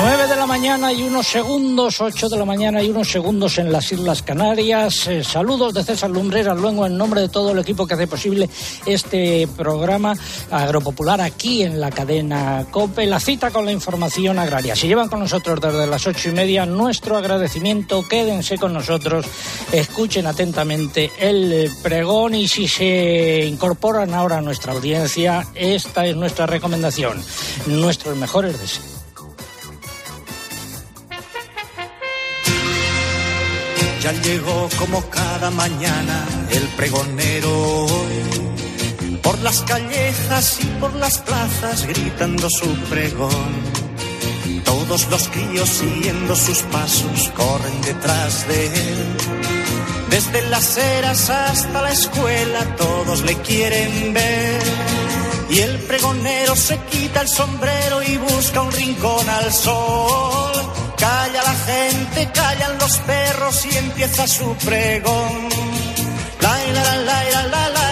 9 de la mañana y unos segundos, 8 de la mañana y unos segundos en las Islas Canarias. Eh, saludos de César Lumbreras, luego en nombre de todo el equipo que hace posible este programa agropopular aquí en la cadena COPE, la cita con la información agraria. Si llevan con nosotros desde las ocho y media, nuestro agradecimiento, quédense con nosotros, escuchen atentamente el pregón y si se incorporan ahora a nuestra audiencia, esta es nuestra recomendación, nuestros mejores deseos. Llegó como cada mañana el pregonero por las callejas y por las plazas gritando su pregón. Todos los críos siguiendo sus pasos corren detrás de él. Desde las eras hasta la escuela todos le quieren ver. Y el pregonero se quita el sombrero y busca un rincón al sol. Calla la gente, callan los perros y empieza su pregón.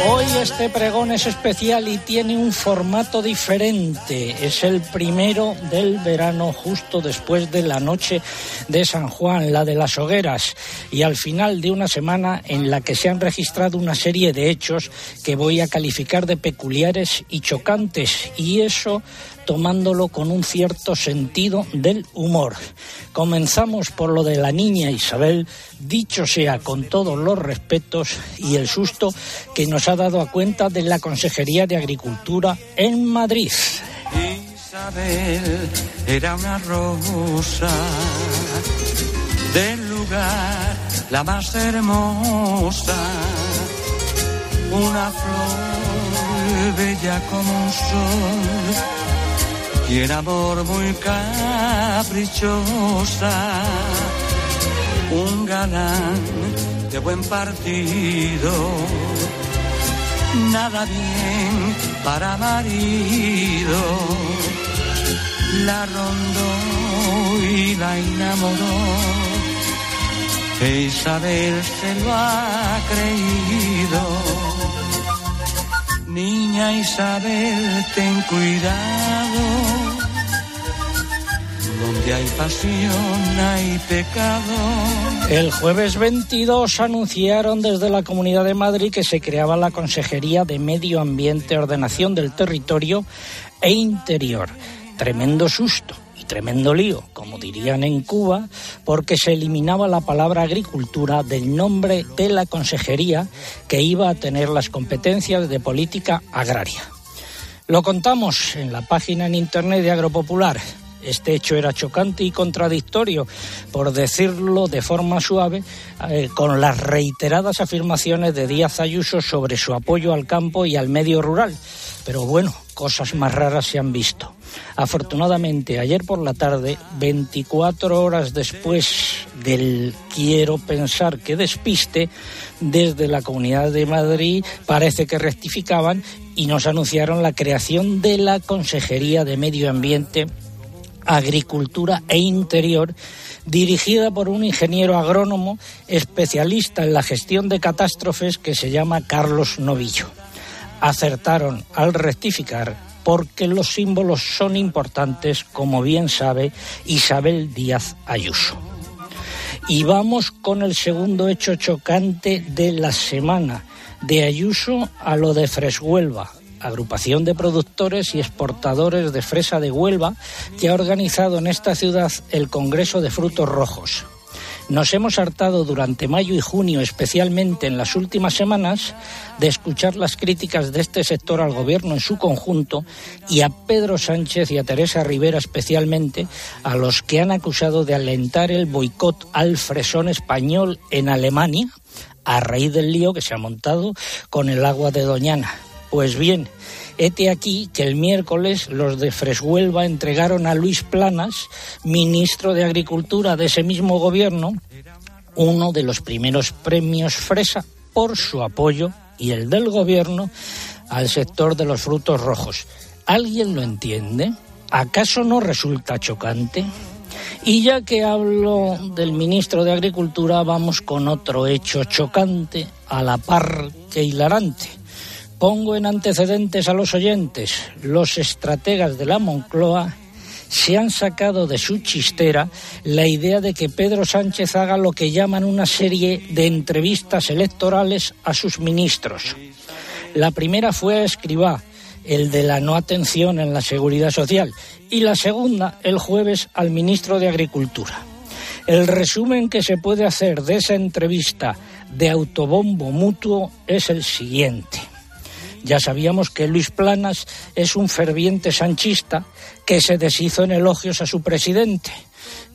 Hoy este pregón es especial y tiene un formato diferente. Es el primero del verano justo después de la noche de San Juan, la de las hogueras, y al final de una semana en la que se han registrado una serie de hechos que voy a calificar de peculiares y chocantes. Y eso tomándolo con un cierto sentido del humor. Comenzamos por lo de la niña Isabel, dicho sea con todos los respetos y el susto que nos ha dado a cuenta de la Consejería de Agricultura en Madrid. Isabel era una rosa del lugar la más hermosa, una flor bella como un sol y en amor muy caprichosa, un galán de buen partido, nada bien para marido, la rondó y la enamoró. E Isabel se lo ha creído Niña Isabel, ten cuidado. Donde hay pasión hay pecado. El jueves 22 anunciaron desde la Comunidad de Madrid que se creaba la Consejería de Medio Ambiente, Ordenación del Territorio e Interior. Tremendo susto tremendo lío, como dirían en Cuba, porque se eliminaba la palabra agricultura del nombre de la consejería que iba a tener las competencias de política agraria. Lo contamos en la página en internet de Agropopular. Este hecho era chocante y contradictorio, por decirlo de forma suave, eh, con las reiteradas afirmaciones de Díaz Ayuso sobre su apoyo al campo y al medio rural. Pero bueno, cosas más raras se han visto. Afortunadamente, ayer por la tarde, 24 horas después del quiero pensar que despiste, desde la Comunidad de Madrid parece que rectificaban y nos anunciaron la creación de la Consejería de Medio Ambiente, Agricultura e Interior, dirigida por un ingeniero agrónomo especialista en la gestión de catástrofes que se llama Carlos Novillo. Acertaron al rectificar porque los símbolos son importantes, como bien sabe Isabel Díaz Ayuso. Y vamos con el segundo hecho chocante de la semana, de Ayuso a lo de Freshuelva, agrupación de productores y exportadores de fresa de Huelva, que ha organizado en esta ciudad el Congreso de Frutos Rojos. Nos hemos hartado durante mayo y junio, especialmente en las últimas semanas, de escuchar las críticas de este sector al gobierno en su conjunto y a Pedro Sánchez y a Teresa Rivera especialmente, a los que han acusado de alentar el boicot al fresón español en Alemania a raíz del lío que se ha montado con el agua de Doñana. Pues bien, Hete aquí que el miércoles los de Freshuelva entregaron a Luis Planas, ministro de Agricultura de ese mismo gobierno, uno de los primeros premios Fresa por su apoyo y el del gobierno al sector de los frutos rojos. ¿Alguien lo entiende? ¿Acaso no resulta chocante? Y ya que hablo del ministro de Agricultura, vamos con otro hecho chocante, a la par que hilarante Pongo en antecedentes a los oyentes. Los estrategas de la Moncloa se han sacado de su chistera la idea de que Pedro Sánchez haga lo que llaman una serie de entrevistas electorales a sus ministros. La primera fue a Escribá, el de la no atención en la seguridad social, y la segunda el jueves al ministro de Agricultura. El resumen que se puede hacer de esa entrevista de autobombo mutuo es el siguiente. Ya sabíamos que Luis Planas es un ferviente sanchista que se deshizo en elogios a su presidente,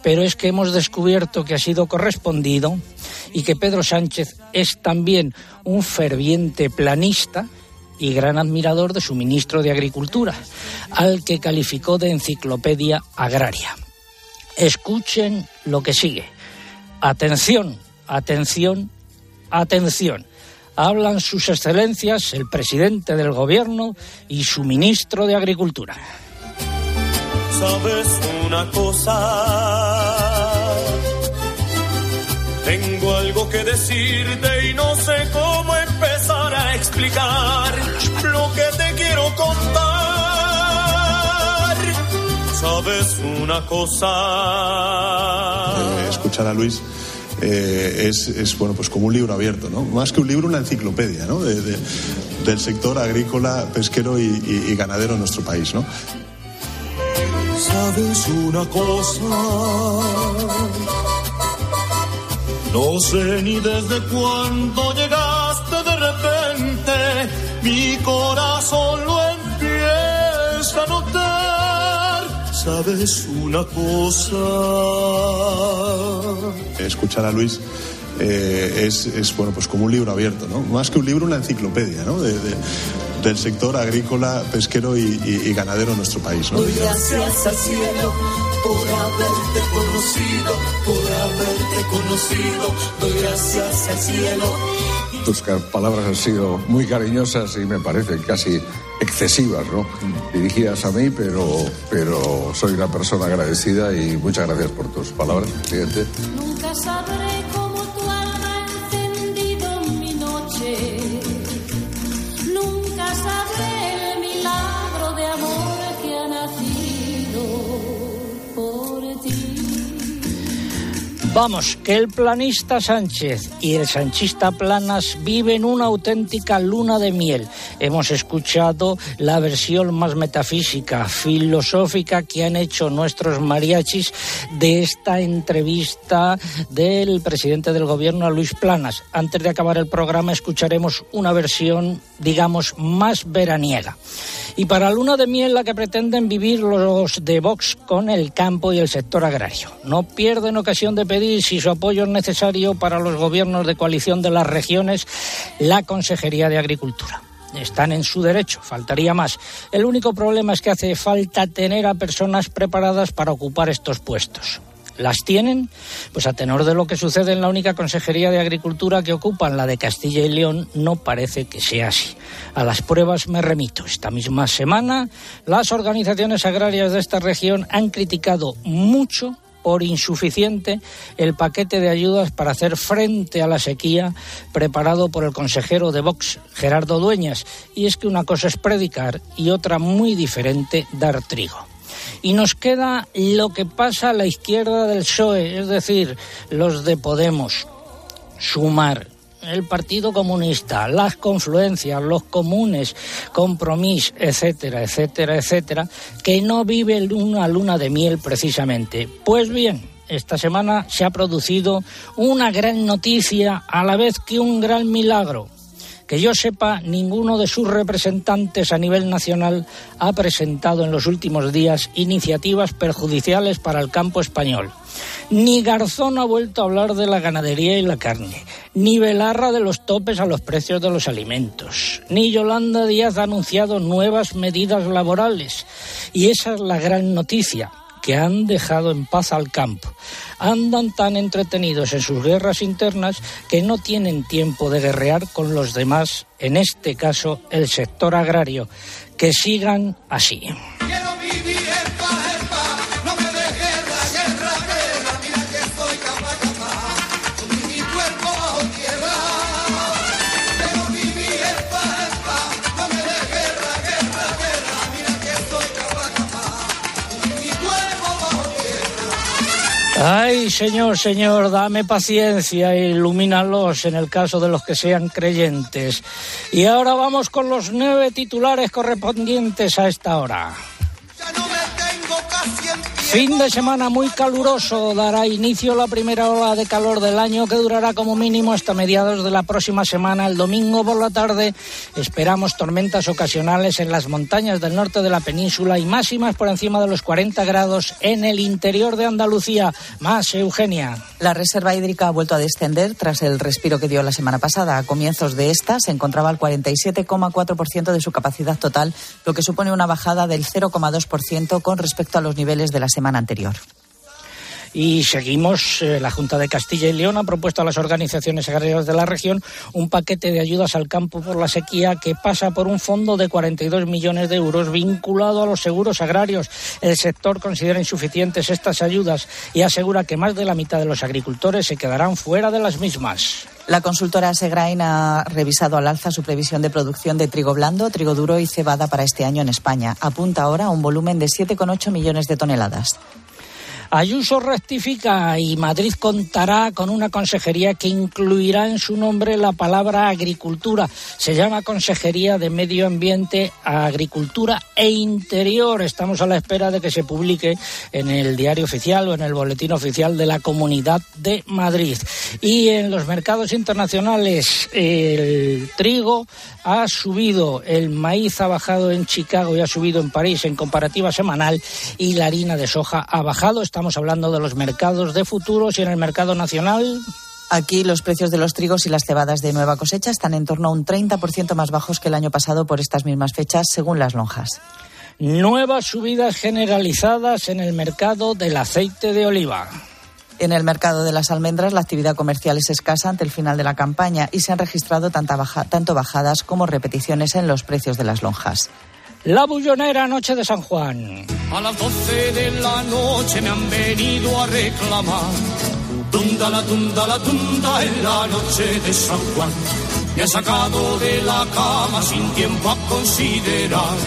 pero es que hemos descubierto que ha sido correspondido y que Pedro Sánchez es también un ferviente planista y gran admirador de su ministro de Agricultura, al que calificó de enciclopedia agraria. Escuchen lo que sigue. Atención, atención, atención hablan sus excelencias, el presidente del gobierno y su ministro de Agricultura. ¿Sabes una cosa? Tengo algo que decirte y no sé cómo empezar a explicar lo que te quiero contar. ¿Sabes una cosa? Eh, escuchar a Luis eh, es, bueno, pues como un libro abierto, ¿no? Más que un libro, una enciclopedia, ¿no? del sector agrícola, pesquero y, ganadero en nuestro país, ¿no? ¿Sabes una cosa? No sé ni desde cuándo llegaste de repente, mi corazón lo ¿Sabes una cosa? escuchar a Luis eh, es, bueno, pues como un libro abierto, ¿no? Más que un libro, una enciclopedia, ¿no? del sector agrícola, pesquero y, ganadero en nuestro país. ¿no? Doy gracias al cielo por haberte conocido, por haberte conocido. Doy gracias al cielo. Tus palabras han sido muy cariñosas y me parecen casi excesivas, ¿no? Dirigidas a mí, pero, pero soy una persona agradecida y muchas gracias por tus palabras, presidente. Nunca sabré cómo tu alma ha encendido mi noche. Vamos, que el planista Sánchez y el sanchista Planas viven una auténtica luna de miel. Hemos escuchado la versión más metafísica, filosófica que han hecho nuestros mariachis de esta entrevista del presidente del gobierno a Luis Planas. Antes de acabar el programa escucharemos una versión, digamos, más veraniega. Y para luna de miel la que pretenden vivir los de Vox con el campo y el sector agrario. No pierden ocasión de pedir si su apoyo es necesario para los gobiernos de coalición de las regiones la Consejería de Agricultura están en su derecho, faltaría más. El único problema es que hace falta tener a personas preparadas para ocupar estos puestos. ¿Las tienen? Pues a tenor de lo que sucede en la única Consejería de Agricultura que ocupan, la de Castilla y León, no parece que sea así. A las pruebas me remito. Esta misma semana, las organizaciones agrarias de esta región han criticado mucho por insuficiente el paquete de ayudas para hacer frente a la sequía preparado por el consejero de Vox, Gerardo Dueñas. Y es que una cosa es predicar y otra muy diferente, dar trigo. Y nos queda lo que pasa a la izquierda del PSOE, es decir, los de Podemos, sumar, el Partido Comunista, las confluencias, los comunes, compromis, etcétera, etcétera, etcétera, que no vive una luna de miel precisamente. Pues bien, esta semana se ha producido una gran noticia a la vez que un gran milagro. Que yo sepa, ninguno de sus representantes a nivel nacional ha presentado en los últimos días iniciativas perjudiciales para el campo español. Ni Garzón ha vuelto a hablar de la ganadería y la carne, ni Belarra de los topes a los precios de los alimentos, ni Yolanda Díaz ha anunciado nuevas medidas laborales. Y esa es la gran noticia que han dejado en paz al campo. Andan tan entretenidos en sus guerras internas que no tienen tiempo de guerrear con los demás, en este caso el sector agrario. Que sigan así. Ay, Señor, Señor, dame paciencia ilumínalos en el caso de los que sean creyentes. Y ahora vamos con los nueve titulares correspondientes a esta hora. Fin de semana muy caluroso dará inicio la primera ola de calor del año que durará como mínimo hasta mediados de la próxima semana. El domingo por la tarde esperamos tormentas ocasionales en las montañas del norte de la península y máximas por encima de los 40 grados en el interior de Andalucía. Más, Eugenia. La reserva hídrica ha vuelto a descender tras el respiro que dio la semana pasada. A comienzos de esta se encontraba al 47,4% de su capacidad total, lo que supone una bajada del 0,2% con respecto a los niveles de la semana anterior. Y seguimos. eh, la Junta de Castilla y León ha propuesto a las organizaciones agrarias de la región un paquete de ayudas al campo por la sequía que pasa por un fondo de 42 millones de euros vinculado a los seguros agrarios. El sector considera insuficientes estas ayudas y asegura que más de la mitad de los agricultores se quedarán fuera de las mismas. La consultora Segrain ha revisado al alza su previsión de producción de trigo blando, trigo duro y cebada para este año en España. Apunta ahora a un volumen de 7,8 millones de toneladas. Ayuso rectifica y Madrid contará con una consejería que incluirá en su nombre la palabra agricultura. Se llama Consejería de Medio Ambiente, Agricultura e Interior. Estamos a la espera de que se publique en el diario oficial o en el boletín oficial de la Comunidad de Madrid. Y en los mercados internacionales el trigo ha subido, el maíz ha bajado en Chicago y ha subido en París en comparativa semanal y la harina de soja ha bajado. Estamos hablando de los mercados de futuros y en el mercado nacional. Aquí los precios de los trigos y las cebadas de nueva cosecha están en torno a un 30% más bajos que el año pasado por estas mismas fechas, según las lonjas. Nuevas subidas generalizadas en el mercado del aceite de oliva. En el mercado de las almendras, la actividad comercial es escasa ante el final de la campaña y se han registrado tanta baja- tanto bajadas como repeticiones en los precios de las lonjas. La bullonera Noche de San Juan. A las 12 de la noche me han venido a reclamar. Tunda la tunda la tunda en la noche de San Juan. Me han sacado de la cama sin tiempo a considerar.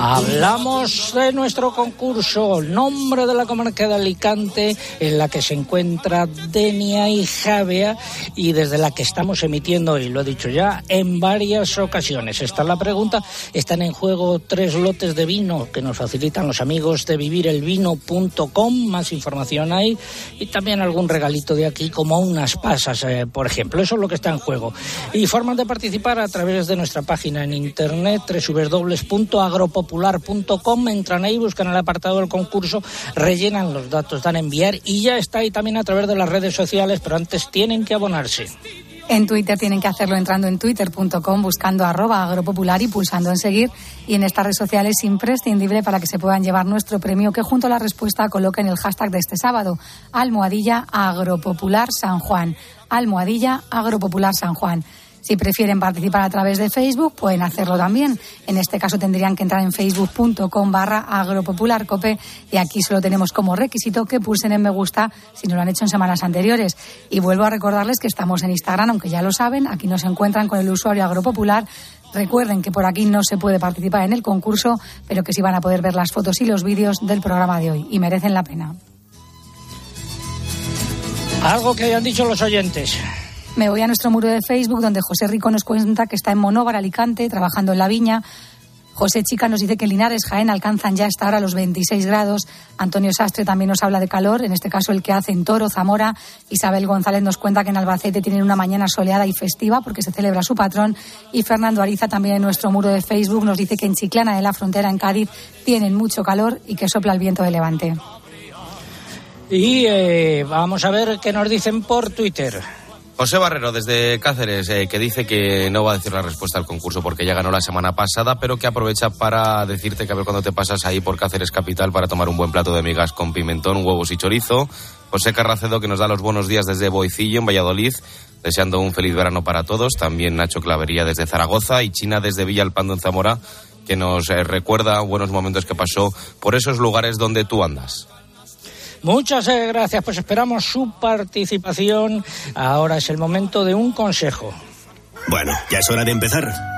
Hablamos de nuestro concurso, nombre de la comarca de Alicante, en la que se encuentra Denia y Javea y desde la que estamos emitiendo, y lo he dicho ya, en varias ocasiones. Esta es la pregunta. Están en juego tres lotes de vino que nos facilitan los amigos de vivirelvino.com. Más información hay y también algún regalito de aquí, como unas pasas, eh, por ejemplo. Eso es lo que está en juego. Y formas de participar a través de nuestra página en internet www.agropopular.com. Entran ahí, buscan el apartado del concurso, rellenan los datos, dan a enviar y ya está ahí también a través de las redes sociales, pero antes tienen que abonarse. En Twitter tienen que hacerlo entrando en twitter.com, buscando arroba agropopular y pulsando en seguir. Y en esta red social es imprescindible para que se puedan llevar nuestro premio que junto a la respuesta coloquen el hashtag de este sábado, almohadilla agropopular San Juan. Almohadilla agropopular San Juan. Si prefieren participar a través de Facebook, pueden hacerlo también. En este caso tendrían que entrar en facebook.com barra agropopularcope y aquí solo tenemos como requisito que pulsen en me gusta si no lo han hecho en semanas anteriores. Y vuelvo a recordarles que estamos en Instagram, aunque ya lo saben, aquí nos encuentran con el usuario agropopular. Recuerden que por aquí no se puede participar en el concurso, pero que sí van a poder ver las fotos y los vídeos del programa de hoy y merecen la pena. Algo que hayan dicho los oyentes. Me voy a nuestro muro de Facebook donde José Rico nos cuenta que está en Monóvar, Alicante, trabajando en la viña. José Chica nos dice que Linares, Jaén alcanzan ya hasta ahora los 26 grados. Antonio Sastre también nos habla de calor, en este caso el que hace en Toro, Zamora. Isabel González nos cuenta que en Albacete tienen una mañana soleada y festiva porque se celebra su patrón. Y Fernando Ariza también en nuestro muro de Facebook nos dice que en Chiclana de la Frontera, en Cádiz, tienen mucho calor y que sopla el viento de levante. Y eh, vamos a ver qué nos dicen por Twitter. José Barrero, desde Cáceres, eh, que dice que no va a decir la respuesta al concurso porque ya ganó la semana pasada, pero que aprovecha para decirte que a ver cuándo te pasas ahí por Cáceres Capital para tomar un buen plato de migas con pimentón, huevos y chorizo. José Carracedo, que nos da los buenos días desde Boicillo, en Valladolid, deseando un feliz verano para todos. También Nacho Clavería desde Zaragoza y China desde Villalpando, en Zamora, que nos eh, recuerda buenos momentos que pasó por esos lugares donde tú andas. Muchas eh, gracias, pues esperamos su participación. Ahora es el momento de un consejo. Bueno, ya es hora de empezar.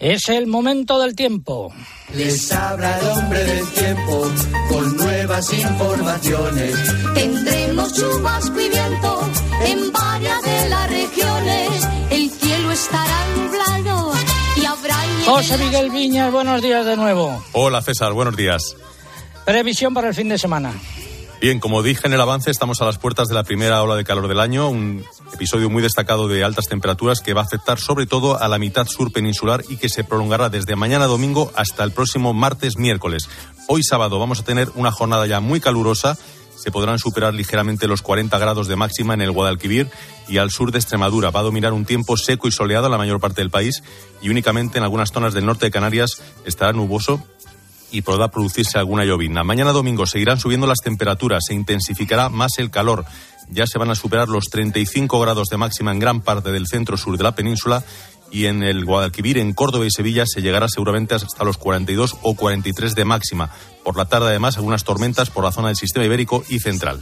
Es el momento del tiempo. Les habla el hombre del tiempo con nuevas informaciones. Tendremos chubasco y viento en varias de las regiones. El cielo estará nublado y habrá José Miguel Viñas, buenos días de nuevo. Hola César, buenos días. Previsión para el fin de semana. Bien, como dije en el avance, estamos a las puertas de la primera ola de calor del año, un episodio muy destacado de altas temperaturas que va a afectar sobre todo a la mitad sur peninsular y que se prolongará desde mañana domingo hasta el próximo martes miércoles. Hoy sábado vamos a tener una jornada ya muy calurosa. Se podrán superar ligeramente los 40 grados de máxima en el Guadalquivir y al sur de Extremadura. Va a dominar un tiempo seco y soleado en la mayor parte del país y únicamente en algunas zonas del norte de Canarias estará nuboso y podrá producirse alguna llovizna. Mañana domingo seguirán subiendo las temperaturas, se intensificará más el calor. Ya se van a superar los 35 grados de máxima en gran parte del centro sur de la península y en el Guadalquivir, en Córdoba y Sevilla, se llegará seguramente hasta los 42 o 43 de máxima. Por la tarde, además, algunas tormentas por la zona del sistema ibérico y central.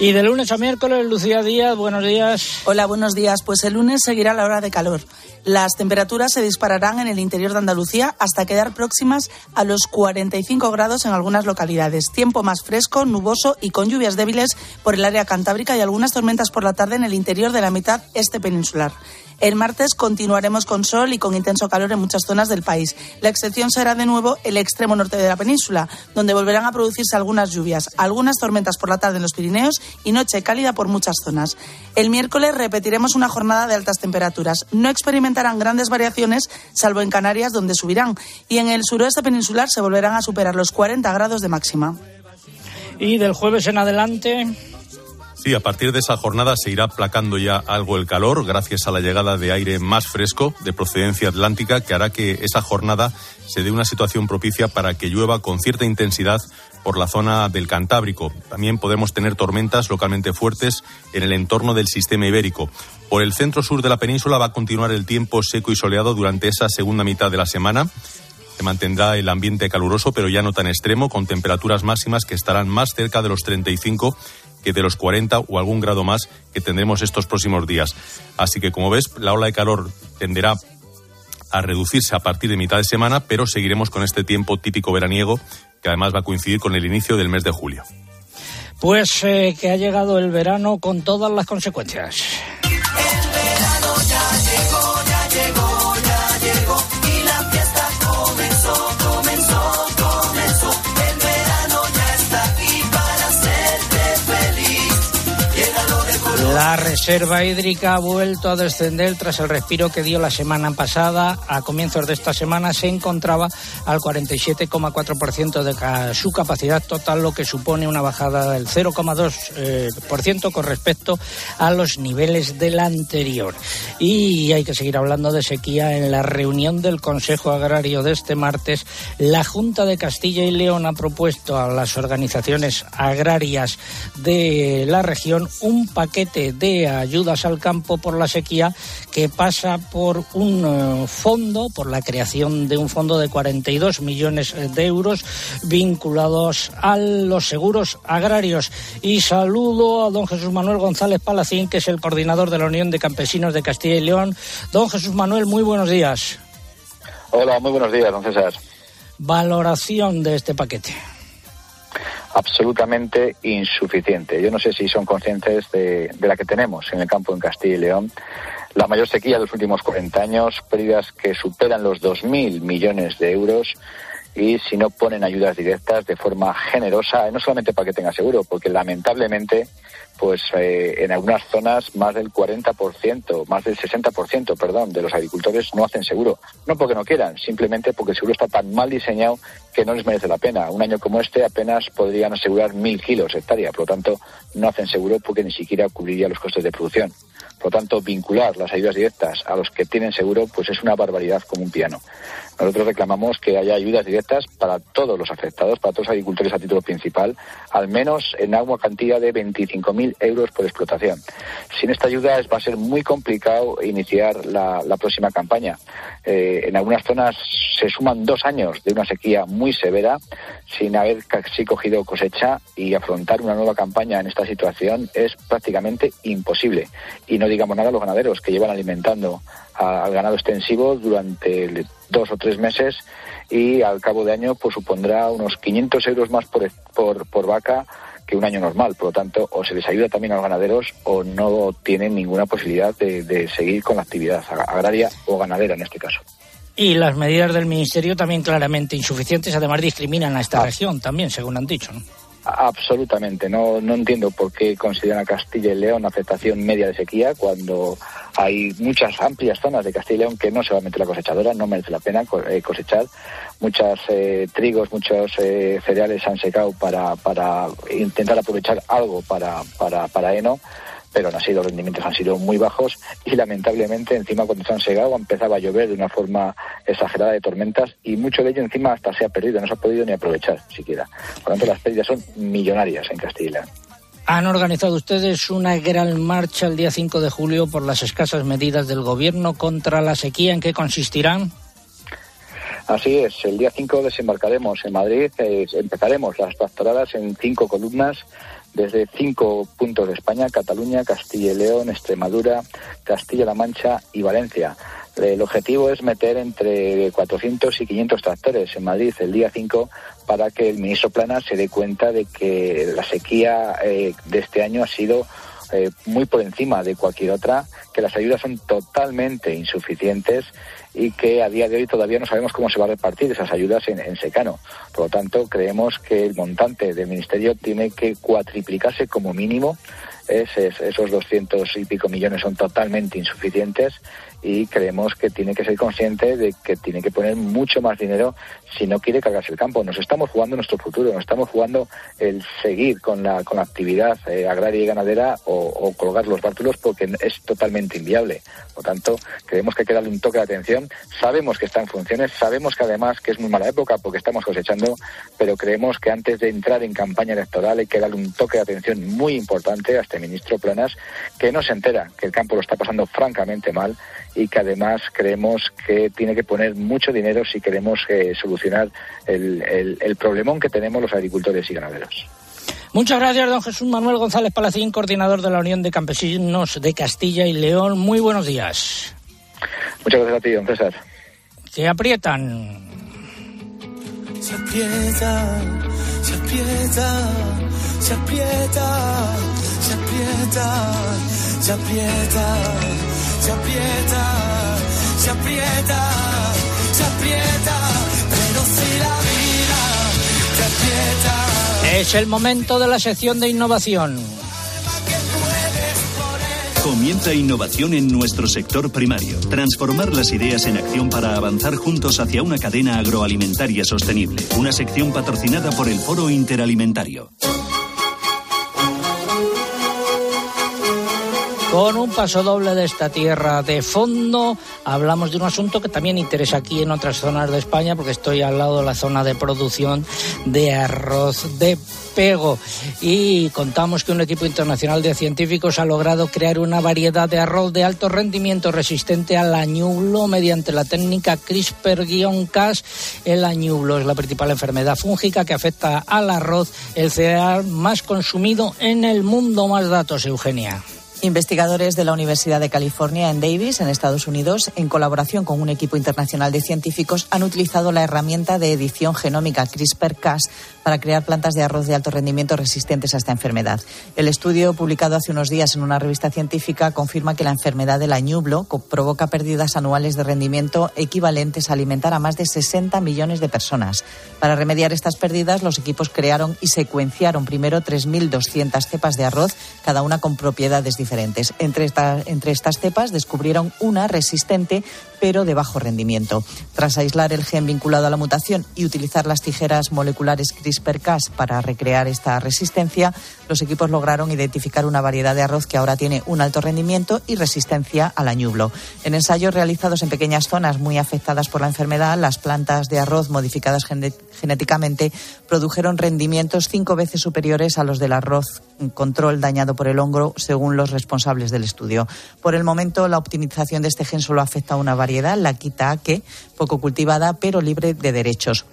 Y de lunes a miércoles, Lucía Díaz, buenos días. Hola, buenos días. Pues el lunes seguirá la hora de calor. Las temperaturas se dispararán en el interior de Andalucía hasta quedar próximas a los 45 grados en algunas localidades. Tiempo más fresco, nuboso y con lluvias débiles por el área cantábrica y algunas tormentas por la tarde en el interior de la mitad este peninsular. El martes continuaremos con sol y con intenso calor en muchas zonas del país. La excepción será de nuevo el extremo norte de la península, donde volverán a producirse algunas lluvias, algunas tormentas por la tarde en los Pirineos y noche cálida por muchas zonas. El miércoles repetiremos una jornada de altas temperaturas. No experimentarán grandes variaciones, salvo en Canarias, donde subirán, y en el suroeste peninsular se volverán a superar los 40 grados de máxima. Y del jueves en adelante. Sí, a partir de esa jornada se irá aplacando ya algo el calor gracias a la llegada de aire más fresco de procedencia atlántica que hará que esa jornada se dé una situación propicia para que llueva con cierta intensidad por la zona del Cantábrico. También podemos tener tormentas localmente fuertes en el entorno del sistema ibérico. Por el centro sur de la península va a continuar el tiempo seco y soleado durante esa segunda mitad de la semana. Se mantendrá el ambiente caluroso, pero ya no tan extremo, con temperaturas máximas que estarán más cerca de los 35 que de los 40 o algún grado más que tendremos estos próximos días. Así que, como ves, la ola de calor tenderá a reducirse a partir de mitad de semana, pero seguiremos con este tiempo típico veraniego que además va a coincidir con el inicio del mes de julio. Pues eh, que ha llegado el verano con todas las consecuencias. La reserva hídrica ha vuelto a descender tras el respiro que dio la semana pasada. A comienzos de esta semana se encontraba al 47,4% de su capacidad total, lo que supone una bajada del 0,2% con respecto a los niveles del anterior. Y hay que seguir hablando de sequía. En la reunión del Consejo Agrario de este martes, la Junta de Castilla y León ha propuesto a las organizaciones agrarias de la región un paquete de ayudas al campo por la sequía que pasa por un eh, fondo, por la creación de un fondo de 42 millones de euros vinculados a los seguros agrarios. Y saludo a don Jesús Manuel González Palacín, que es el coordinador de la Unión de Campesinos de Castilla y León. Don Jesús Manuel, muy buenos días. Hola, muy buenos días, don César. Valoración de este paquete absolutamente insuficiente. Yo no sé si son conscientes de, de, la que tenemos en el campo en Castilla y León. La mayor sequía de los últimos 40 años, pérdidas que superan los 2.000 millones de euros y si no ponen ayudas directas de forma generosa, no solamente para que tenga seguro, porque lamentablemente pues eh, en algunas zonas más del 40%, más del 60%, perdón, de los agricultores no hacen seguro. No porque no quieran, simplemente porque el seguro está tan mal diseñado que no les merece la pena. Un año como este apenas podrían asegurar mil kilos hectárea, por lo tanto no hacen seguro porque ni siquiera cubriría los costes de producción. Por Por lo tanto, vincular las ayudas directas a los que tienen seguro, pues es una barbaridad como un piano. Nosotros reclamamos que haya ayudas directas para todos los afectados, para todos los agricultores a título principal, al menos en agua cantidad de 25.000 euros por explotación. Sin esta ayuda va a ser muy complicado iniciar la, próxima campaña. Eh, en algunas zonas se suman dos años de una sequía muy severa sin haber casi cogido cosecha y afrontar una nueva campaña en esta situación es prácticamente imposible. Y no digamos nada a los ganaderos que llevan alimentando al ganado extensivo durante dos o tres meses y al cabo de año pues supondrá unos 500 euros más por, por, por vaca que un año normal. Por lo tanto, o se les ayuda también a los ganaderos o no tienen ninguna posibilidad de, de seguir con la actividad agraria o ganadera en este caso. Y las medidas del Ministerio también claramente insuficientes, además discriminan a esta ah. región también, según han dicho. ¿no? Absolutamente, no, no entiendo por qué consideran a Castilla y León afectación media de sequía cuando hay muchas amplias zonas de Castilla y León que no meter la cosechadora, no merece la pena eh, cosechar. Muchos eh, trigos, muchos eh, cereales han secado para, para intentar aprovechar algo para, para, para heno pero aún así los rendimientos han sido muy bajos y lamentablemente encima cuando se han segado empezaba a llover de una forma exagerada de tormentas y mucho de ello encima hasta se ha perdido, no se ha podido ni aprovechar siquiera. Por lo tanto las pérdidas son millonarias en Castilla. Han organizado ustedes una gran marcha el día 5 de julio por las escasas medidas del gobierno contra la sequía. ¿En qué consistirán? Así es, el día 5 desembarcaremos en Madrid, eh, empezaremos las pastoradas en cinco columnas desde cinco puntos de España, Cataluña, Castilla y León, Extremadura, Castilla-La Mancha y Valencia. El objetivo es meter entre 400 y 500 tractores en Madrid el día 5 para que el ministro Plana se dé cuenta de que la sequía eh, de este año ha sido eh, muy por encima de cualquier otra, que las ayudas son totalmente insuficientes y que a día de hoy todavía no sabemos cómo se va a repartir esas ayudas en, secano. Por lo tanto, creemos que el montante del Ministerio tiene que cuatriplicarse como mínimo. esos 200 y pico millones son totalmente insuficientes y creemos que tiene que ser consciente de que tiene que poner mucho más dinero si no quiere cargarse el campo. Nos estamos jugando nuestro futuro, nos estamos jugando el seguir con la, con la actividad eh, agraria y ganadera o, colgar los bártulos porque es totalmente inviable. Por tanto, creemos que hay que darle un toque de atención. Sabemos que está en funciones, sabemos que además que es muy mala época porque estamos cosechando, pero creemos que antes de entrar en campaña electoral hay que darle un toque de atención muy importante a este ministro Planas que no se entera que el campo lo está pasando francamente mal y que además creemos que tiene que poner mucho dinero si queremos eh, solucionar el, el, problemón que tenemos los agricultores y ganaderos. Muchas gracias, don Jesús Manuel González Palacín, coordinador de la Unión de Campesinos de Castilla y León. Muy buenos días. Muchas gracias a ti, don César. Se aprietan. Se aprieta, se aprieta, se aprieta, se aprieta, se aprieta se aprieta, se aprieta, se aprieta, pero si la vida se aprieta. Es el momento de la sección de innovación. Comienza innovación en nuestro sector primario. Transformar las ideas en acción para avanzar juntos hacia una cadena agroalimentaria sostenible. Una sección patrocinada por el Foro Interalimentario. Con un paso doble de esta tierra de fondo, hablamos de un asunto que también interesa aquí en otras zonas de España, porque estoy al lado de la zona de producción de arroz de pego. Y contamos que un equipo internacional de científicos ha logrado crear una variedad de arroz de alto rendimiento resistente al añublo mediante la técnica CRISPR-Cas. El añublo es la principal enfermedad fúngica que afecta al arroz, el cereal más consumido en el mundo. Más datos, Eugenia. Investigadores de la Universidad de California en Davis, en Estados Unidos, en colaboración con un equipo internacional de científicos, han utilizado la herramienta de edición genómica CRISPR-Cas para crear plantas de arroz de alto rendimiento resistentes a esta enfermedad. El estudio, publicado hace unos días en una revista científica, confirma que la enfermedad del añublo provoca pérdidas anuales de rendimiento equivalentes a alimentar a más de 60 millones de personas. Para remediar estas pérdidas, los equipos crearon y secuenciaron primero 3.200 cepas de arroz, cada una con propiedades diferentes diferentes. Entre, entre estas cepas descubrieron una resistente pero de bajo rendimiento. Tras aislar el gen vinculado a la mutación y utilizar las tijeras moleculares CRISPR-Cas para recrear esta resistencia, los equipos lograron identificar una variedad de arroz que ahora tiene un alto rendimiento y resistencia al añublo. En ensayos realizados en pequeñas zonas muy afectadas por la enfermedad, las plantas de arroz modificadas genéticamente produjeron rendimientos cinco veces superiores a los del arroz control dañado por el hongo, según los responsables del estudio. Por el momento, la optimización de este gen solo afecta a una variedad, la quitaque, poco cultivada, pero libre de derechos.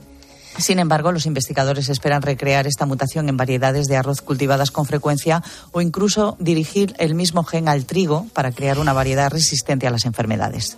Sin embargo, los investigadores esperan recrear esta mutación en variedades de arroz cultivadas con frecuencia o incluso dirigir el mismo gen al trigo para crear una variedad resistente a las enfermedades.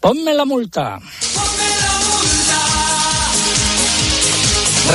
Ponme la multa.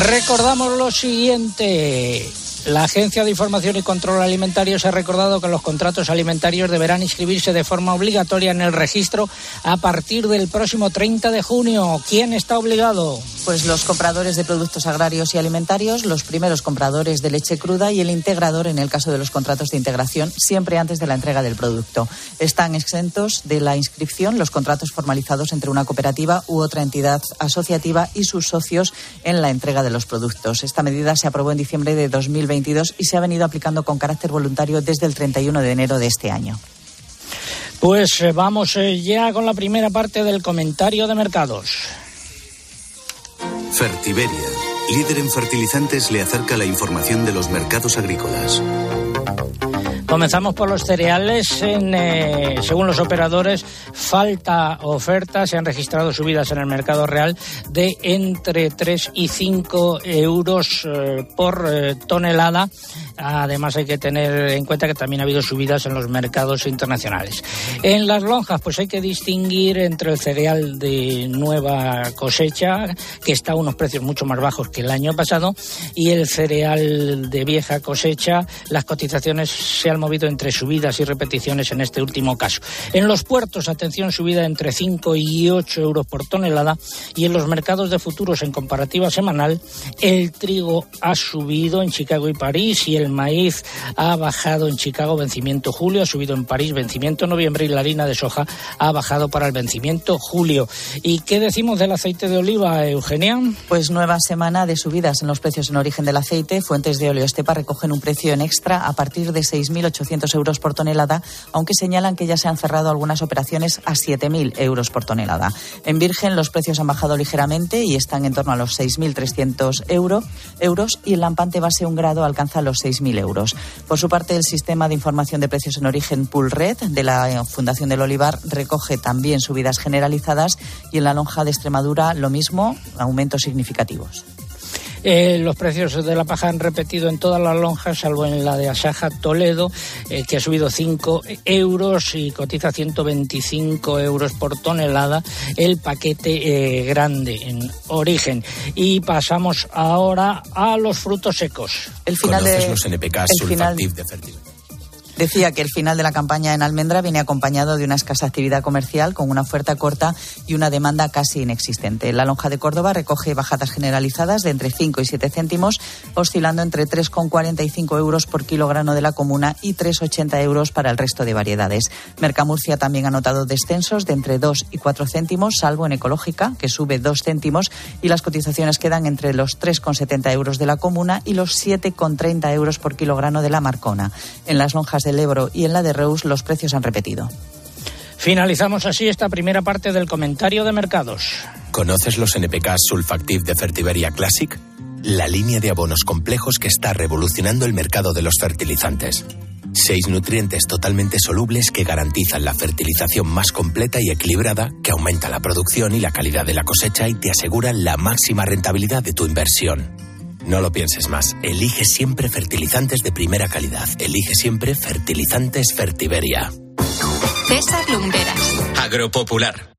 Recordamos lo siguiente. La Agencia de Información y Control Alimentario se ha recordado que los contratos alimentarios deberán inscribirse de forma obligatoria en el registro a partir del próximo 30 de junio. ¿Quién está obligado? Pues los compradores de productos agrarios y alimentarios, los primeros compradores de leche cruda y el integrador en el caso de los contratos de integración, siempre antes de la entrega del producto. Están exentos de la inscripción los contratos formalizados entre una cooperativa u otra entidad asociativa y sus socios en la entrega de los productos. Esta medida se aprobó en diciembre de 2022 y se ha venido aplicando con carácter voluntario desde el 31 de enero de este año. Pues eh, vamos eh, ya con la primera parte del comentario de mercados. Fertiberia, líder en fertilizantes, le acerca la información de los mercados agrícolas. Comenzamos por los cereales. Eh, según los operadores, falta oferta. Se han registrado subidas en el mercado real de entre 3 y 5 euros eh, por eh, tonelada. Además, hay que tener en cuenta que también ha habido subidas en los mercados internacionales. En las lonjas, pues hay que distinguir entre el cereal de nueva cosecha, que está a unos precios mucho más bajos que el año pasado, y el cereal de vieja cosecha. Las cotizaciones se han movido entre subidas y repeticiones en este último caso. En los puertos, atención, subida entre 5 y 8 euros por tonelada, y en los mercados de futuros en comparativa semanal, el trigo ha subido en Chicago y París y el maíz ha bajado en Chicago vencimiento julio, ha subido en París vencimiento noviembre y la harina de soja ha bajado para el vencimiento julio. ¿Y qué decimos del aceite de oliva, Eugenia? Pues nueva semana de subidas en los precios en origen del aceite. Fuentes de óleo Estepa recogen un precio en extra a partir de 6.800 euros por tonelada, aunque señalan que ya se han cerrado algunas operaciones a 7.000 euros por tonelada. En Virgen los precios han bajado ligeramente y están en torno a los 6.300 euro, euros y el lampante base un grado alcanza los 6.000 euros. Por su parte, el sistema de información de precios en origen Poolred de la Fundación del Olivar recoge también subidas generalizadas y en la lonja de Extremadura lo mismo, aumentos significativos. Eh, los precios de la paja han repetido en todas las lonjas, salvo en la de Asaja Toledo, eh, que ha subido 5 euros y cotiza 125 euros por tonelada el paquete eh, grande en origen. Y pasamos ahora a los frutos secos. El final ¿Conoces de- los NPKs el final- de fertilidad? Decía que el final de la campaña en almendra viene acompañado de una escasa actividad comercial con una oferta corta y una demanda casi inexistente. La lonja de Córdoba recoge bajadas generalizadas de entre 5 y 7 céntimos, oscilando entre 3,45 euros por kilogramo de la comuna y 3,80 euros para el resto de variedades. Mercamurcia también ha notado descensos de entre 2 y 4 céntimos, salvo en ecológica, que sube 2 céntimos, y las cotizaciones quedan entre los 3,70 euros de la comuna y los 7,30 euros por kilogramo de la marcona. En las lonjas del Ebro y en la de Reus los precios han repetido. Finalizamos así esta primera parte del comentario de mercados. ¿Conoces los NPKs Sulfactive de Fertiberia Classic? La línea de abonos complejos que está revolucionando el mercado de los fertilizantes. Seis nutrientes totalmente solubles que garantizan la fertilización más completa y equilibrada, que aumenta la producción y la calidad de la cosecha y te aseguran la máxima rentabilidad de tu inversión. No lo pienses más. Elige siempre fertilizantes de primera calidad. Elige siempre fertilizantes Fertiberia. César Lumberas. Agropopular.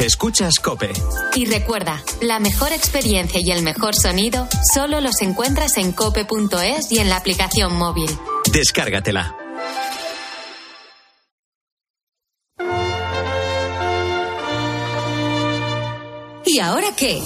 Escuchas Cope. Y recuerda, la mejor experiencia y el mejor sonido solo los encuentras en cope.es y en la aplicación móvil. Descárgatela. Ahora qué?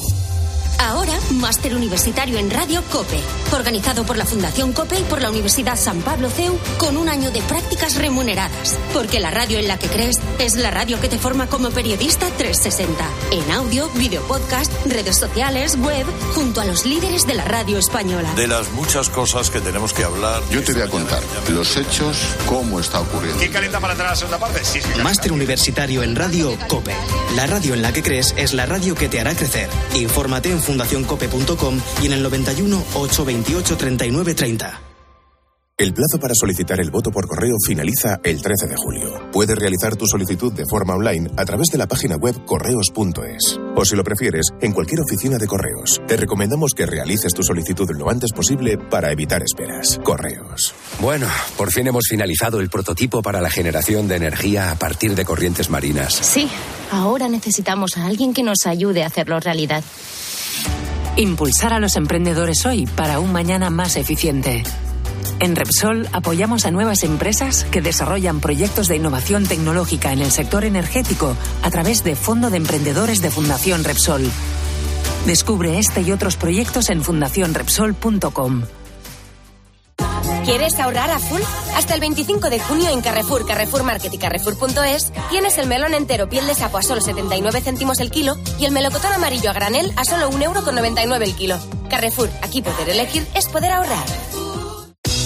Ahora, máster universitario en Radio COPE, organizado por la Fundación COPE y por la Universidad San Pablo CEU, con un año de prácticas remuneradas. Porque la radio en la que crees es la radio que te forma como periodista 360. En audio, video podcast, redes sociales, web, junto a los líderes de la radio española. De las muchas cosas que tenemos que hablar. Yo te voy a contar los hechos, cómo está ocurriendo. ¿Quién calienta para entrar a la segunda parte? Sí, sí, Máster universitario en radio COPE. La radio en la que crees es la radio que te hará crecer. Infórmate en fundacioncope.com y en el 91 828 39 30. El plazo para solicitar el voto por correo finaliza el 13 de julio. Puedes realizar tu solicitud de forma online a través de la página web correos.es. O si lo prefieres, en cualquier oficina de correos. Te recomendamos que realices tu solicitud lo antes posible para evitar esperas. Correos. Bueno, por fin hemos finalizado el prototipo para la generación de energía a partir de corrientes marinas. Sí, ahora necesitamos a alguien que nos ayude a hacerlo realidad. Impulsar a los emprendedores hoy para un mañana más eficiente. En Repsol apoyamos a nuevas empresas que desarrollan proyectos de innovación tecnológica en el sector energético a través de Fondo de Emprendedores de Fundación Repsol. Descubre este y otros proyectos en fundacionrepsol.com. ¿Quieres ahorrar a full? Hasta el 25 de junio en Carrefour, Carrefour Market y Carrefour.es tienes el melón entero piel de sapo a solo 79 céntimos el kilo y el melocotón amarillo a granel a solo 1,99 euro el kilo. Carrefour, aquí poder elegir es poder ahorrar.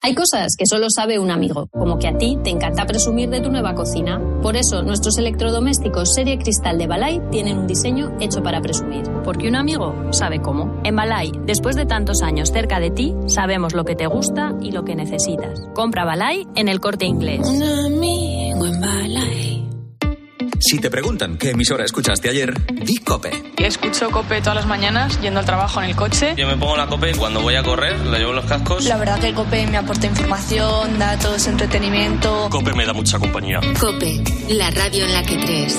Hay cosas que solo sabe un amigo, como que a ti te encanta presumir de tu nueva cocina. Por eso, nuestros electrodomésticos serie cristal de Balay tienen un diseño hecho para presumir. Porque un amigo sabe cómo. En Balay, después de tantos años cerca de ti, sabemos lo que te gusta y lo que necesitas. Compra Balay en el corte inglés. Si te preguntan qué emisora escuchaste ayer, di Cope. Escucho Cope todas las mañanas yendo al trabajo en el coche. Yo me pongo la Cope cuando voy a correr, la llevo en los cascos. La verdad que el Cope me aporta información, datos, entretenimiento. Cope me da mucha compañía. Cope, la radio en la que crees.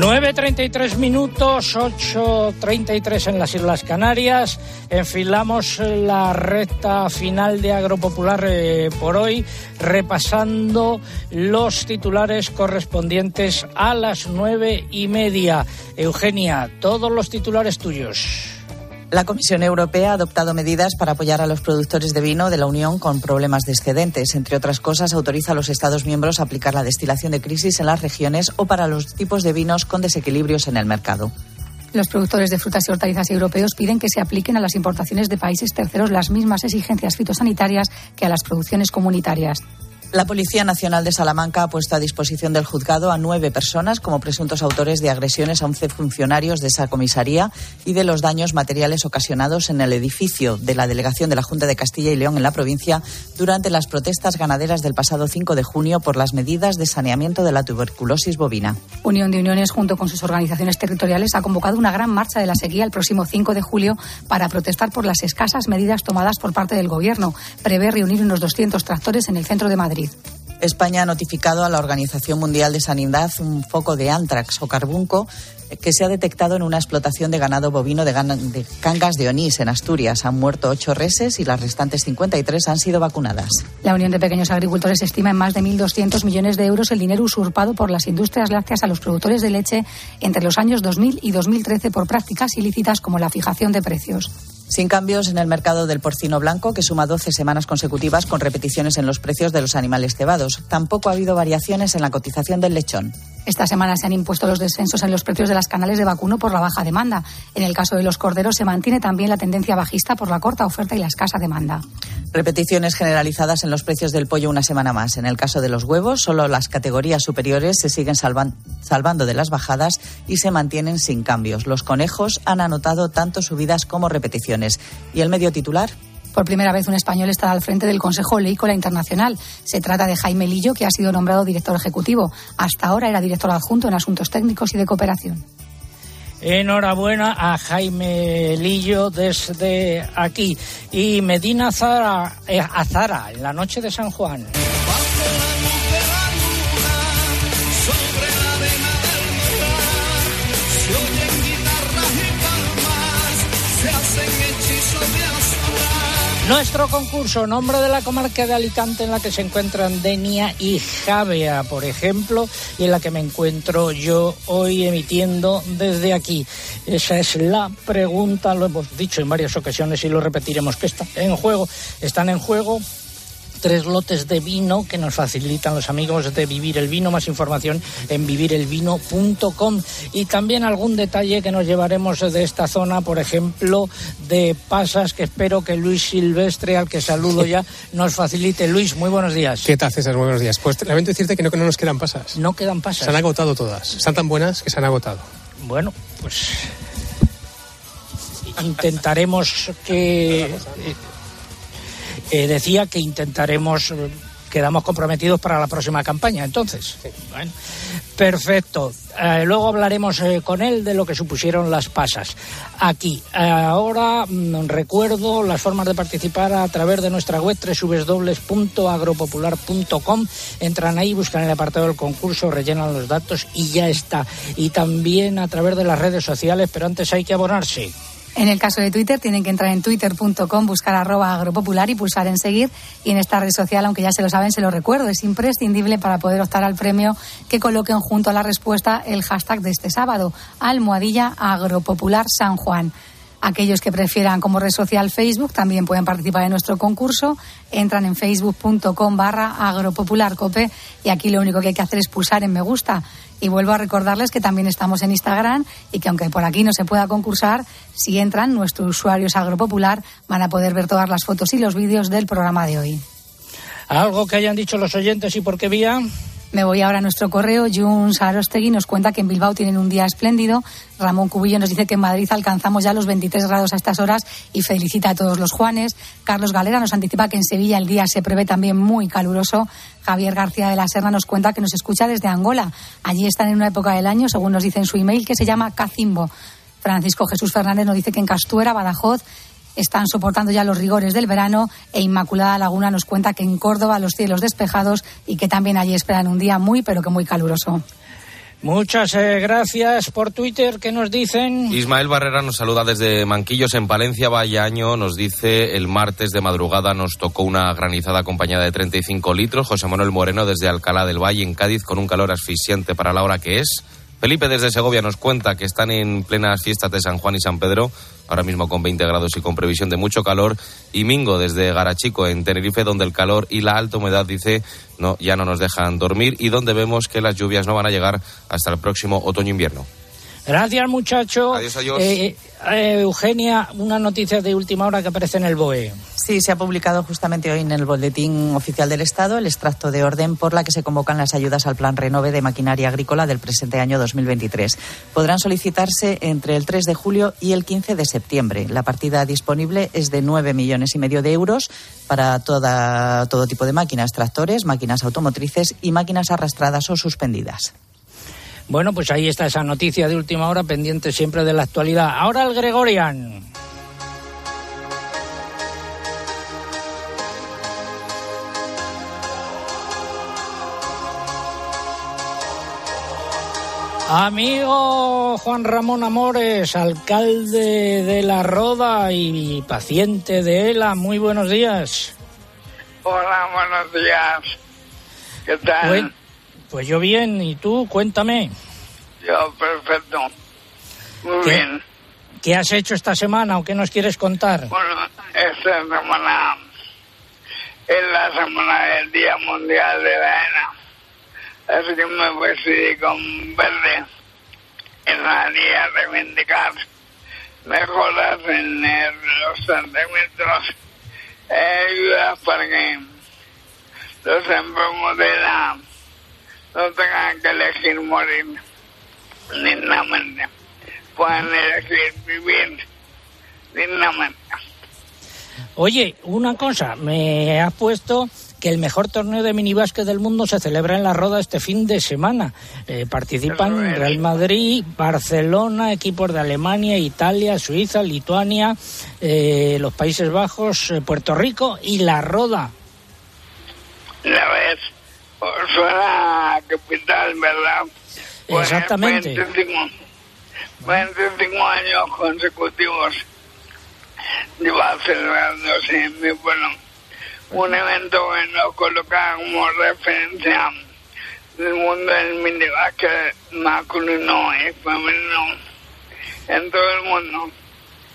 9.33 minutos, 8.33 en las Islas Canarias. Enfilamos la recta final de Agropopular eh, por hoy, repasando los titulares correspondientes a las nueve y media. Eugenia, todos los titulares tuyos. La Comisión Europea ha adoptado medidas para apoyar a los productores de vino de la Unión con problemas de excedentes. Entre otras cosas, autoriza a los Estados miembros a aplicar la destilación de crisis en las regiones o para los tipos de vinos con desequilibrios en el mercado. Los productores de frutas y hortalizas europeos piden que se apliquen a las importaciones de países terceros las mismas exigencias fitosanitarias que a las producciones comunitarias. La Policía Nacional de Salamanca ha puesto a disposición del juzgado a nueve personas como presuntos autores de agresiones a once funcionarios de esa comisaría y de los daños materiales ocasionados en el edificio de la delegación de la Junta de Castilla y León en la provincia durante las protestas ganaderas del pasado 5 de junio por las medidas de saneamiento de la tuberculosis bovina. Unión de Uniones, junto con sus organizaciones territoriales, ha convocado una gran marcha de la sequía el próximo 5 de julio para protestar por las escasas medidas tomadas por parte del Gobierno. Prevé reunir unos 200 tractores en el centro de Madrid. España ha notificado a la Organización Mundial de Sanidad un foco de antrax o carbunco que se ha detectado en una explotación de ganado bovino de, de Cangas de Onís, en Asturias. Han muerto ocho reses y las restantes 53 han sido vacunadas. La Unión de Pequeños Agricultores estima en más de 1.200 millones de euros el dinero usurpado por las industrias lácteas a los productores de leche entre los años 2000 y 2013 por prácticas ilícitas como la fijación de precios. Sin cambios en el mercado del porcino blanco, que suma 12 semanas consecutivas con repeticiones en los precios de los animales cebados. Tampoco ha habido variaciones en la cotización del lechón. Esta semana se han impuesto los descensos en los precios de las canales de vacuno por la baja demanda. En el caso de los corderos se mantiene también la tendencia bajista por la corta oferta y la escasa demanda. Repeticiones generalizadas en los precios del pollo una semana más. En el caso de los huevos, solo las categorías superiores se siguen salvando de las bajadas y se mantienen sin cambios. Los conejos han anotado tanto subidas como repeticiones. ¿Y el medio titular? Por primera vez un español estará al frente del Consejo Leícola Internacional. Se trata de Jaime Lillo, que ha sido nombrado director ejecutivo. Hasta ahora era director adjunto en asuntos técnicos y de cooperación. Enhorabuena a Jaime Lillo desde aquí. Y Medina Zara, eh, Azara, en la noche de San Juan. Nuestro concurso, nombre de la comarca de Alicante en la que se encuentran Denia y Javea, por ejemplo, y en la que me encuentro yo hoy emitiendo desde aquí. Esa es la pregunta, lo hemos dicho en varias ocasiones y lo repetiremos, que está en juego. Están en juego tres lotes de vino que nos facilitan los amigos de Vivir el Vino. Más información en vivirelvino.com y también algún detalle que nos llevaremos de esta zona, por ejemplo, de pasas que espero que Luis Silvestre, al que saludo ya, nos facilite. Luis, muy buenos días. ¿Qué tal, César? Muy buenos días. Pues lamento decirte que no, que no nos quedan pasas. No quedan pasas. Se han agotado todas. Están tan buenas que se han agotado. Bueno, pues intentaremos que eh, decía que intentaremos, eh, quedamos comprometidos para la próxima campaña, entonces. Bueno, perfecto. Eh, luego hablaremos con él de lo que supusieron las pasas. Aquí, ahora mm, recuerdo las formas de participar a través de nuestra web www.agropopular.com. Entran ahí, buscan el apartado del concurso, rellenan los datos y ya está. Y también a través de las redes sociales, pero antes hay que abonarse. En el caso de Twitter, tienen que entrar en twitter.com, buscar arroba agropopular y pulsar en seguir. Y en esta red social, aunque ya se lo saben, se lo recuerdo, es imprescindible para poder optar al premio que coloquen junto a la respuesta el hashtag de este sábado, almohadilla agropopular San Juan. Aquellos que prefieran como red social Facebook también pueden participar en nuestro concurso. Entran en facebook.com barra agropopularcope y aquí lo único que hay que hacer es pulsar en me gusta. Y vuelvo a recordarles que también estamos en Instagram y que aunque por aquí no se pueda concursar, si entran nuestros usuarios agropopular van a poder ver todas las fotos y los vídeos del programa de hoy. ¿Algo que hayan dicho los oyentes y por qué vía? Me voy ahora a nuestro correo. Jun Sarostegui nos cuenta que en Bilbao tienen un día espléndido. Ramón Cubillo nos dice que en Madrid alcanzamos ya los 23 grados a estas horas y felicita a todos los Juanes. Carlos Galera nos anticipa que en Sevilla el día se prevé también muy caluroso. Javier García de la Serna nos cuenta que nos escucha desde Angola. Allí están en una época del año, según nos dice en su email, que se llama Cacimbo. Francisco Jesús Fernández nos dice que en Castuera, Badajoz, están soportando ya los rigores del verano e Inmaculada Laguna nos cuenta que en Córdoba los cielos despejados y que también allí esperan un día muy pero que muy caluroso. Muchas eh, gracias por Twitter. ¿Qué nos dicen? Ismael Barrera nos saluda desde Manquillos en Palencia, Valle Año. Nos dice el martes de madrugada nos tocó una granizada acompañada de 35 litros. José Manuel Moreno desde Alcalá del Valle en Cádiz con un calor asfixiante para la hora que es. Felipe desde Segovia nos cuenta que están en plenas fiestas de San Juan y San Pedro, ahora mismo con 20 grados y con previsión de mucho calor. Y Mingo desde Garachico en Tenerife, donde el calor y la alta humedad dice no, ya no nos dejan dormir y donde vemos que las lluvias no van a llegar hasta el próximo otoño-invierno. Gracias, muchacho. Adiós, adiós. Eh, eh, Eugenia, una noticia de última hora que aparece en el BOE. Sí, se ha publicado justamente hoy en el Boletín Oficial del Estado el extracto de orden por la que se convocan las ayudas al Plan Renove de Maquinaria Agrícola del presente año 2023. Podrán solicitarse entre el 3 de julio y el 15 de septiembre. La partida disponible es de 9 millones y medio de euros para toda, todo tipo de máquinas, tractores, máquinas automotrices y máquinas arrastradas o suspendidas. Bueno, pues ahí está esa noticia de última hora, pendiente siempre de la actualidad. Ahora el Gregorian. Amigo Juan Ramón Amores, alcalde de La Roda y paciente de ELA, muy buenos días. Hola, buenos días. ¿Qué tal? Pues yo bien, ¿y tú? Cuéntame. Yo perfecto. Muy ¿Qué? bien. ¿Qué has hecho esta semana o qué nos quieres contar? Bueno, esta semana es la semana del Día Mundial de la ENA. Así que me vestí con verde en la día reivindicar mejoras en el- los e ayudas para que los enfermos de la no tengan que elegir morir dignamente, puedan elegir vivir dignamente. Oye, una cosa, me has puesto que el mejor torneo de minibásquet del mundo se celebra en La Roda este fin de semana. Eh, participan Real Madrid, Barcelona, equipos de Alemania, Italia, Suiza, Lituania, eh, los Países Bajos, eh, Puerto Rico y La Roda. La vez suena a capital, ¿verdad? Pues, Exactamente. 25, 25 años consecutivos lleva celebrándose en mi pueblo un evento que nos coloca como referencia del mundo del minibásquet masculino y femenino en todo el mundo.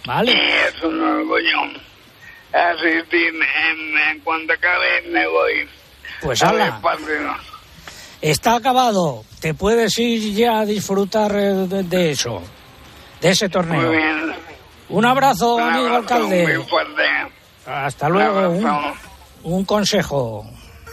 Vale. Y es un orgullo asistir en, en cuanto acabe me voy Pues a ala. ver partidos. Está acabado. Te puedes ir ya a disfrutar eh, de, de eso, de ese torneo. Muy bien. Un abrazo, Un amigo alcalde. muy fuerte. Hasta luego. Un consejo.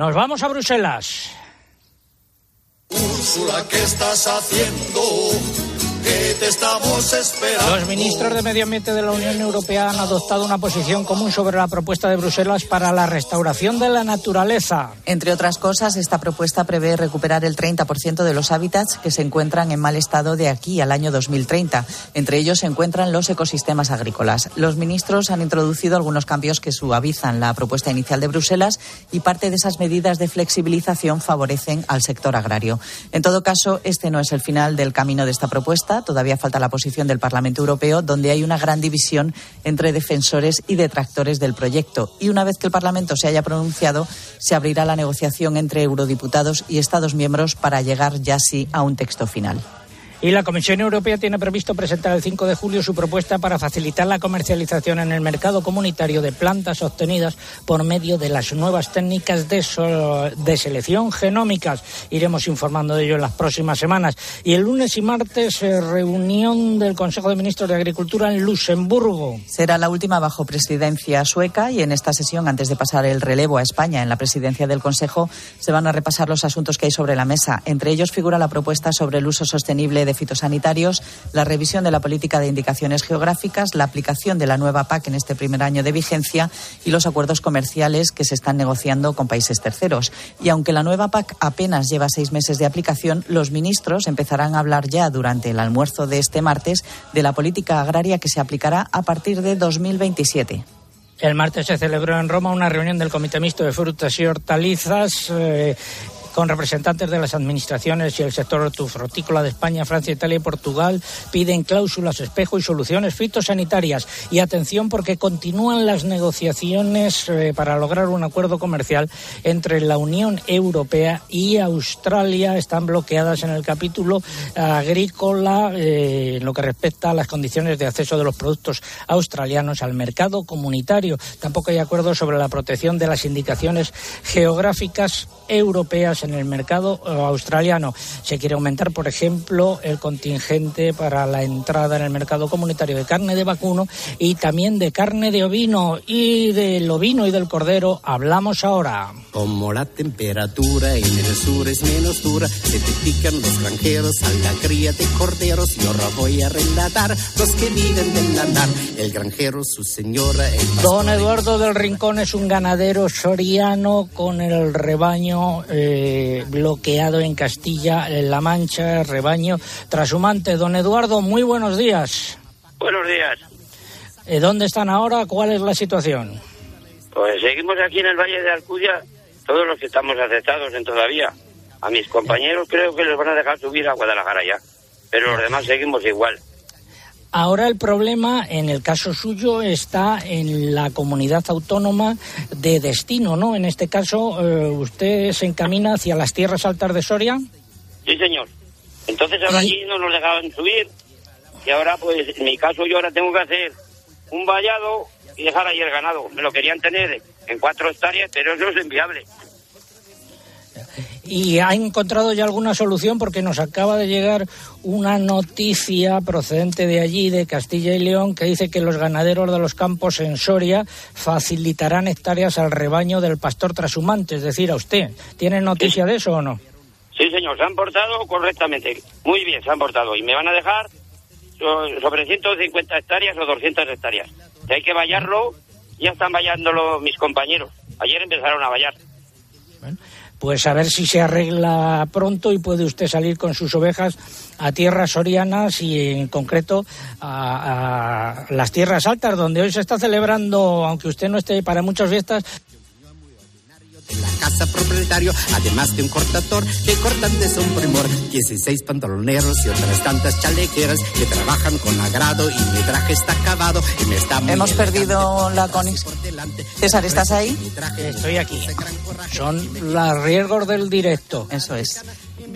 Nos vamos a Bruselas. Úrsula, ¿qué estás haciendo? Que te estamos esperando. Los ministros de Medio Ambiente de la Unión Europea han adoptado una posición común sobre la propuesta de Bruselas para la restauración de la naturaleza. Entre otras cosas, esta propuesta prevé recuperar el 30% de los hábitats que se encuentran en mal estado de aquí al año 2030. Entre ellos se encuentran los ecosistemas agrícolas. Los ministros han introducido algunos cambios que suavizan la propuesta inicial de Bruselas y parte de esas medidas de flexibilización favorecen al sector agrario. En todo caso, este no es el final del camino de esta propuesta. Todavía falta la posición del Parlamento Europeo, donde hay una gran división entre defensores y detractores del proyecto. Y una vez que el Parlamento se haya pronunciado, se abrirá la negociación entre eurodiputados y Estados miembros para llegar ya sí a un texto final. Y la Comisión Europea tiene previsto presentar el 5 de julio su propuesta para facilitar la comercialización en el mercado comunitario de plantas obtenidas por medio de las nuevas técnicas de, selección genómicas. Iremos informando de ello en las próximas semanas. Y el lunes y martes, eh, reunión del Consejo de Ministros de Agricultura en Luxemburgo. Será la última bajo presidencia sueca y en esta sesión, antes de pasar el relevo a España en la presidencia del Consejo, se van a repasar los asuntos que hay sobre la mesa. Entre ellos figura la propuesta sobre el uso sostenible de fitosanitarios, la revisión de la política de indicaciones geográficas, la aplicación de la nueva PAC en este primer año de vigencia y los acuerdos comerciales que se están negociando con países terceros. Y aunque la nueva PAC apenas lleva seis meses de aplicación, los ministros empezarán a hablar ya durante el almuerzo de este martes de la política agraria que se aplicará a partir de 2027. El martes se celebró en Roma una reunión del Comité Mixto de Frutas y Hortalizas. eh, con representantes de las administraciones y el sector hortofrutícola de España, Francia, Italia y Portugal, piden cláusulas espejo y soluciones fitosanitarias. Y atención porque continúan las negociaciones eh, para lograr un acuerdo comercial entre la Unión Europea y Australia. Están bloqueadas en el capítulo agrícola eh, en lo que respecta a las condiciones de acceso de los productos australianos al mercado comunitario. Tampoco hay acuerdo sobre la protección de las indicaciones geográficas europeas en en el mercado eh, australiano. Se quiere aumentar, por ejemplo, el contingente para la entrada en el mercado comunitario de carne de vacuno y también de carne de ovino y del ovino y del cordero. Hablamos ahora. Como la temperatura en el sur es menos dura, se te pican los granjeros a la cría de corderos y ahora voy a relatar los que viven del andar. El granjero, su señora, el Don Eduardo del Rincón es un ganadero soriano con el rebaño eh, bloqueado en Castilla-La Mancha, rebaño trashumante. Don Eduardo, muy buenos días. Buenos días. Eh, ¿Dónde están ahora? ¿Cuál es la situación? Pues seguimos aquí en el Valle de Alcudia, todos los que estamos aceptados en todavía. A mis compañeros creo que les van a dejar subir a Guadalajara ya, pero los demás seguimos igual. Ahora el problema, en el caso suyo, está en la comunidad autónoma de destino, ¿no? En este caso, eh, usted se encamina hacia las tierras altas de Soria. Sí, señor. Entonces ahora allí no nos dejaban subir y ahora, pues, en mi caso yo ahora tengo que hacer un vallado y dejar ahí el ganado. Me lo querían tener en cuatro hectáreas, pero eso es inviable. ¿Y ha encontrado ya alguna solución? Porque nos acaba de llegar una noticia procedente de allí, de Castilla y León, que dice que los ganaderos de los campos en Soria facilitarán hectáreas al rebaño del pastor trashumante, es decir, a usted. ¿Tiene noticia de eso o no? Sí, señor, se han portado correctamente. Muy bien, se han portado. Y me van a dejar so- sobre 150 hectáreas o 200 hectáreas. Si hay que vallarlo, ya están vallándolo mis compañeros. Ayer empezaron a vallar. Pues a ver si se arregla pronto y puede usted salir con sus ovejas a tierras sorianas y en concreto a, a las tierras altas, donde hoy se está celebrando, aunque usted no esté para muchas fiestas, casa propietario, además de un cortador que cortantes son primor, 16 pantaloneros y otras tantas chalequeras que trabajan con agrado y mi traje está acabado y me está muy Hemos perdido la conexión. César, ¿estás ahí? Estoy aquí. Son los riesgos del directo. Eso es.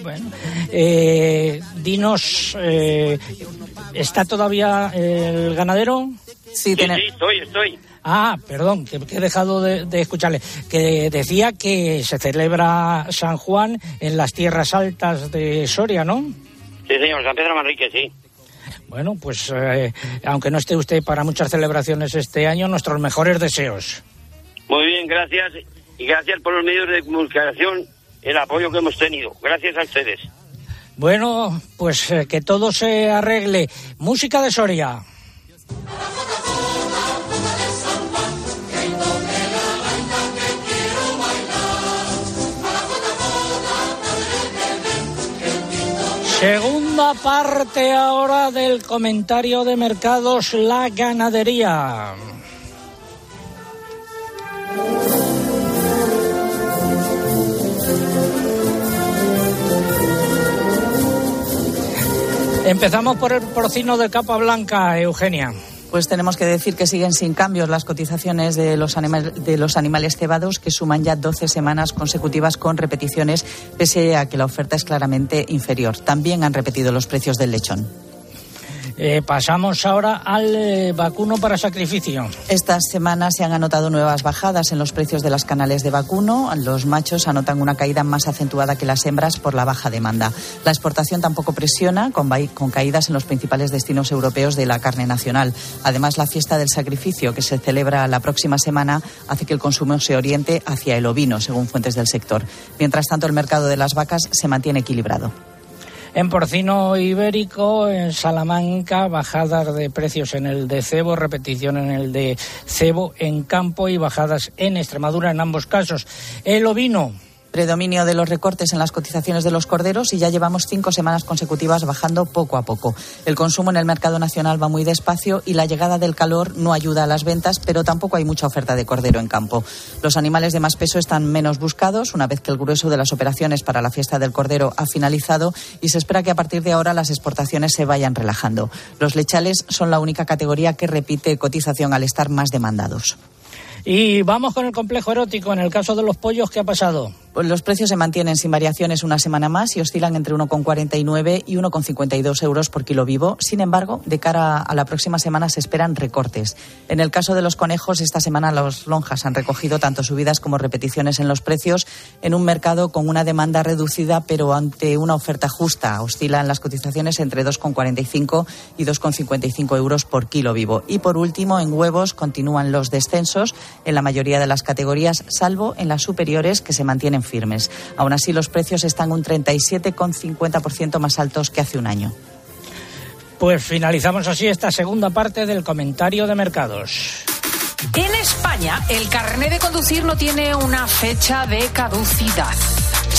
Bueno, eh, dinos, eh, ¿está todavía el ganadero? Sí, Sí, sí, estoy, estoy. Ah, perdón, que, que he dejado de, de escucharle. Que decía que se celebra San Juan en las tierras altas de Soria, ¿no? Sí, señor, San Pedro Manrique, sí. Bueno, pues eh, aunque no esté usted para muchas celebraciones este año, nuestros mejores deseos. Muy bien, gracias. Y gracias por los medios de comunicación, el apoyo que hemos tenido. Gracias a ustedes. Bueno, pues eh, que todo se arregle. Música de Soria. Segunda parte ahora del comentario de mercados, la ganadería. Empezamos por el porcino de capa blanca, Eugenia. Pues tenemos que decir que siguen sin cambios las cotizaciones de los, animal- de los animales cebados, que suman ya 12 semanas consecutivas con repeticiones, pese a que la oferta es claramente inferior. También han repetido los precios del lechón. Eh, pasamos ahora al eh, vacuno para sacrificio. Estas semanas se han anotado nuevas bajadas en los precios de las canales de vacuno. Los machos anotan una caída más acentuada que las hembras por la baja demanda. La exportación tampoco presiona, con caídas en los principales destinos europeos de la carne nacional. Además, la fiesta del sacrificio, que se celebra la próxima semana, hace que el consumo se oriente hacia el ovino, según fuentes del sector. Mientras tanto, el mercado de las vacas se mantiene equilibrado. En porcino ibérico, en Salamanca, bajadas de precios en el de cebo, repetición en el de cebo en campo y bajadas en Extremadura en ambos casos. El ovino. Predominio de los recortes en las cotizaciones de los corderos y ya llevamos cinco semanas consecutivas bajando poco a poco. El consumo en el mercado nacional va muy despacio y la llegada del calor no ayuda a las ventas, pero tampoco hay mucha oferta de cordero en campo. Los animales de más peso están menos buscados una vez que el grueso de las operaciones para la fiesta del cordero ha finalizado y se espera que a partir de ahora las exportaciones se vayan relajando. Los lechales son la única categoría que repite cotización al estar más demandados. Y vamos con el complejo erótico. En el caso de los pollos, ¿qué ha pasado? Los precios se mantienen sin variaciones una semana más y oscilan entre 1,49 y 1,52 euros por kilo vivo. Sin embargo, de cara a la próxima semana se esperan recortes. En el caso de los conejos, esta semana los lonjas han recogido tanto subidas como repeticiones en los precios en un mercado con una demanda reducida, pero ante una oferta justa. Oscilan las cotizaciones entre 2,45 y 2,55 euros por kilo vivo. Y por último, en huevos continúan los descensos en la mayoría de las categorías, salvo en las superiores que se mantienen firmes. Aún así, los precios están un 37,50% más altos que hace un año. Pues finalizamos así esta segunda parte del comentario de mercados. En España, el carnet de conducir no tiene una fecha de caducidad.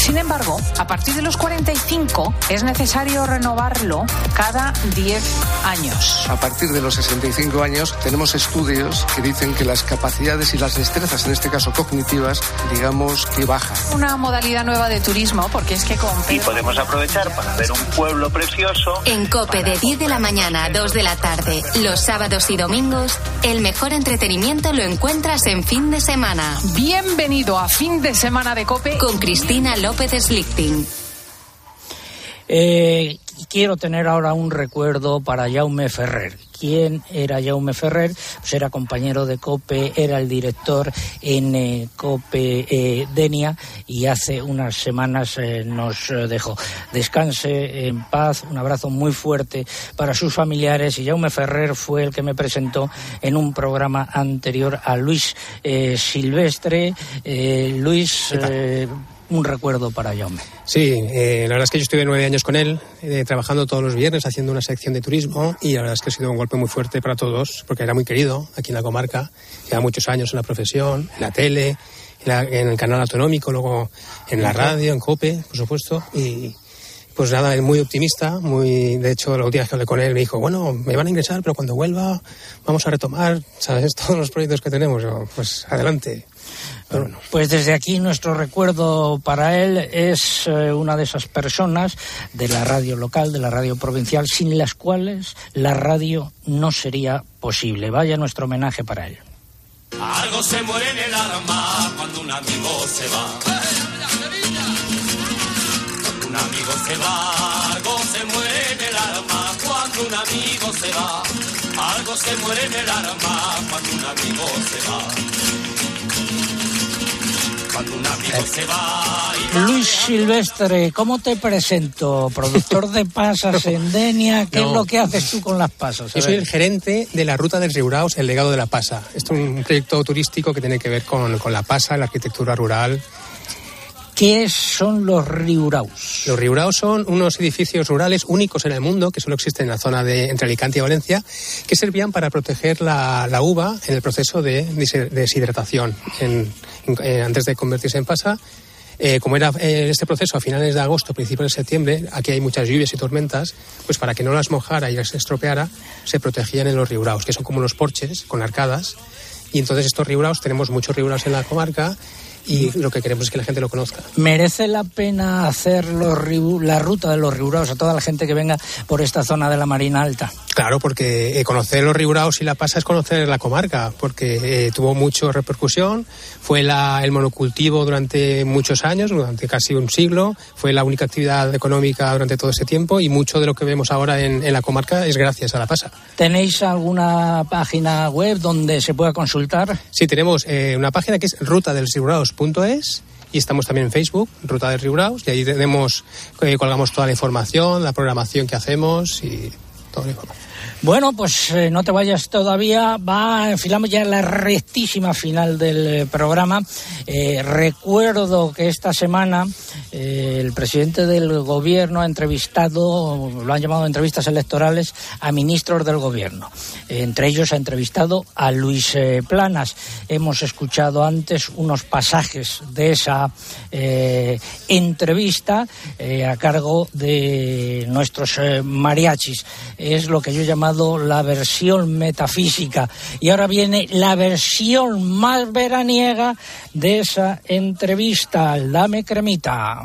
Sin embargo, a partir de los 45 es necesario renovarlo cada 10 años. A partir de los 65 años tenemos estudios que dicen que las capacidades y las destrezas, en este caso cognitivas, digamos que bajan. Una modalidad nueva de turismo porque es que con Y podemos aprovechar para ver un pueblo precioso. En Cope de 10 de la mañana a 2 de la tarde, los sábados y domingos, el mejor entretenimiento lo encuentras en fin de semana. Bienvenido a fin de semana de Cope con Cristina López Slichting. Eh, quiero tener ahora un recuerdo para Jaume Ferrer. ¿Quién era Jaume Ferrer? Pues era compañero de COPE, era el director en eh, COPE eh, Denia y hace unas semanas eh, nos dejó. Descanse en paz, un abrazo muy fuerte para sus familiares y Jaume Ferrer fue el que me presentó en un programa anterior a Luis eh, Silvestre. Eh, Luis, eh, un recuerdo para Jaume. Sí, eh, la verdad es que yo estuve nueve años con él, eh, trabajando todos los viernes, haciendo una sección de turismo, y la verdad es que ha sido un golpe muy fuerte para todos, porque era muy querido aquí en la comarca, lleva muchos años en la profesión, en la tele, en, la- en el canal autonómico, luego en la radio, en COPE, por supuesto, y pues nada, él muy optimista, muy, de hecho, última vez que hablé con él me dijo, bueno, me van a ingresar, pero cuando vuelva vamos a retomar, ¿sabes? Todos los proyectos que tenemos, pues adelante. Bueno. Pues desde aquí nuestro recuerdo para él es eh, una de esas personas de la radio local, de la radio provincial, sin las cuales la radio no sería posible. Vaya nuestro homenaje para él. Algo se muere en el alma cuando un amigo se va. Cuando un amigo se va, algo se muere en el alma cuando un amigo se va. Algo se muere en el alma cuando un amigo se va. Cuando un amigo se va y Luis Silvestre, ¿cómo te presento? Productor de pasas en Denia, ¿qué No. es lo que haces tú con las pasas? Yo soy el gerente de la ruta del Riuraos, el legado de la Pasa. Esto es un proyecto turístico que tiene que ver con, con la Pasa, la arquitectura rural. ¿Qué son los riuraus? Los Riuraos son unos edificios rurales únicos en el mundo que solo existen en la zona de entre Alicante y Valencia, que servían para proteger la, la uva en el proceso de des- deshidratación. En- en- eh, antes de convertirse en pasa, eh, como era eh, este proceso a finales de agosto, principios de septiembre, aquí hay muchas lluvias y tormentas, pues para que no las mojara y las estropeara, se protegían en los riuraos, que son como los porches con arcadas. Y entonces estos riuraos, tenemos muchos riuraos en la comarca y lo que queremos es que la gente lo conozca. ¿Merece la pena hacer los la ruta de los riuraos a toda la gente que venga por esta zona de la Marina Alta? Claro, porque eh, conocer los Riuraos y la Pasa es conocer la comarca, porque eh, tuvo mucha repercusión, fue la- el monocultivo durante muchos años, durante casi un siglo, fue la única actividad económica durante todo ese tiempo y mucho de lo que vemos ahora en, en la comarca es gracias a la Pasa. ¿Tenéis alguna página web donde se pueda consultar? Sí, tenemos eh, una página que es rutadelriuraos.es y estamos también en Facebook, Ruta del Riuraos, y ahí tenemos, eh, colgamos toda la información, la programación que hacemos y toda la información. Bueno, pues eh, no te vayas todavía. Va, enfilamos ya la rectísima final del eh, programa. Eh, recuerdo que esta semana el presidente del gobierno ha entrevistado, lo han llamado entrevistas electorales, a ministros del gobierno. Entre ellos ha entrevistado a Luis Planas. Hemos escuchado antes unos pasajes de esa entrevista a cargo de nuestros mariachis. Es lo que yo he llamado la versión metafísica. Y ahora viene la versión más veraniega de esa entrevista. Dame cremita.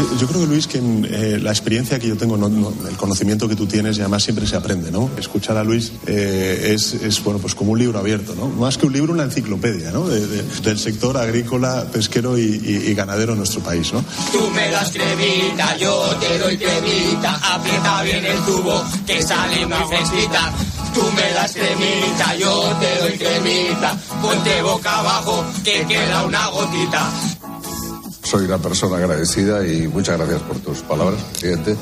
Eh, yo creo que Luis, que eh, la experiencia que yo tengo, el conocimiento que tú tienes y además siempre se aprende, ¿no? Escuchar a Luis eh, es, bueno, pues como un libro abierto, ¿no? Más que un libro, una enciclopedia, ¿no? del sector agrícola, pesquero y, ganadero en nuestro país, ¿no? Tú me das cremita, yo te doy cremita, aprieta bien el tubo que sale muy fresquita. Tú me das cremita, yo te doy cremita, ponte boca abajo que queda una gotita. Soy una persona agradecida y muchas gracias por tus palabras, presidente.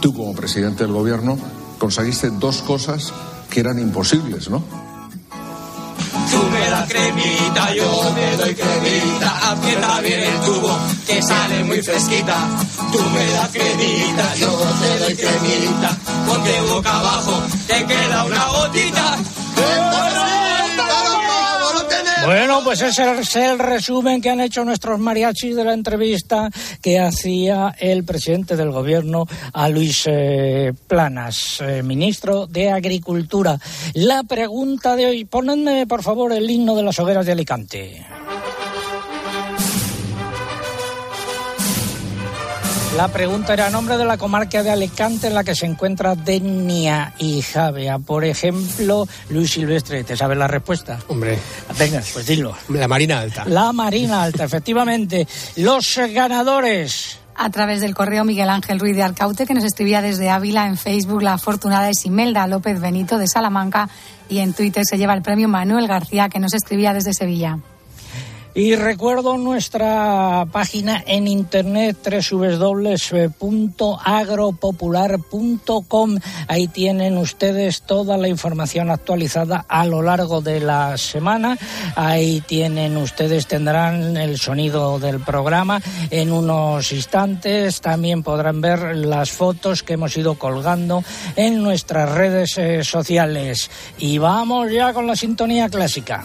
Tú como presidente del gobierno conseguiste dos cosas que eran imposibles, ¿no? Tú me das cremita, yo te doy cremita, aprieta bien el tubo que sale muy fresquita. Tú me das cremita, yo te doy cremita, ponte boca abajo, te queda una gotita. Bueno, pues ese es el resumen que han hecho nuestros mariachis de la entrevista que hacía el presidente del gobierno a Luis eh, Planas, eh, ministro de Agricultura. La pregunta de hoy, ponedme por favor el himno de las hogueras de Alicante. La pregunta era nombre de la comarca de Alicante en la que se encuentra Denia y Javea. Por ejemplo, Luis Silvestre, ¿te sabes la respuesta? Hombre. Venga, pues dilo. La Marina Alta. La Marina Alta, efectivamente. Los ganadores a través del correo Miguel Ángel Ruiz de Arcaute, que nos escribía desde Ávila en Facebook. La afortunada es Imelda López Benito de Salamanca y en Twitter se lleva el premio Manuel García, que nos escribía desde Sevilla. Y recuerdo nuestra página en internet www.agropopular.com. Ahí tienen ustedes toda la información actualizada a lo largo de la semana. Ahí tienen ustedes, tendrán el sonido del programa en unos instantes. También podrán ver las fotos que hemos ido colgando en nuestras redes eh, sociales. Y vamos ya con la sintonía clásica.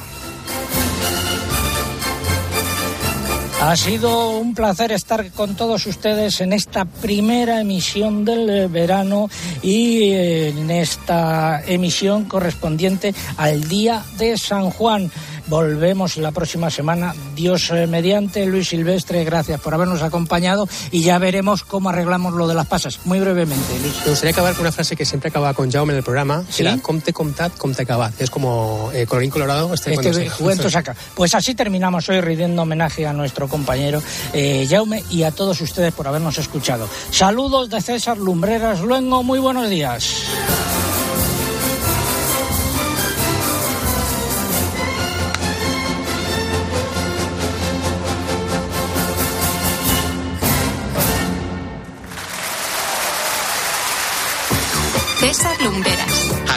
Ha sido un placer estar con todos ustedes en esta primera emisión del verano y en esta emisión correspondiente al Día de San Juan. Volvemos la próxima semana, Dios eh, mediante. Luis Silvestre, gracias por habernos acompañado y ya veremos cómo arreglamos lo de las pasas. Muy brevemente, Luis. Me gustaría acabar con una frase que siempre acaba con Jaume en el programa, ¿Sí? que era comte comtat, comte cabat. Es como eh, colorín colorado. Este, este cuento saca. Pues así terminamos hoy rindiendo homenaje a nuestro compañero eh, Jaume y a todos ustedes por habernos escuchado. Saludos de César Lumbreras Luengo, muy buenos días.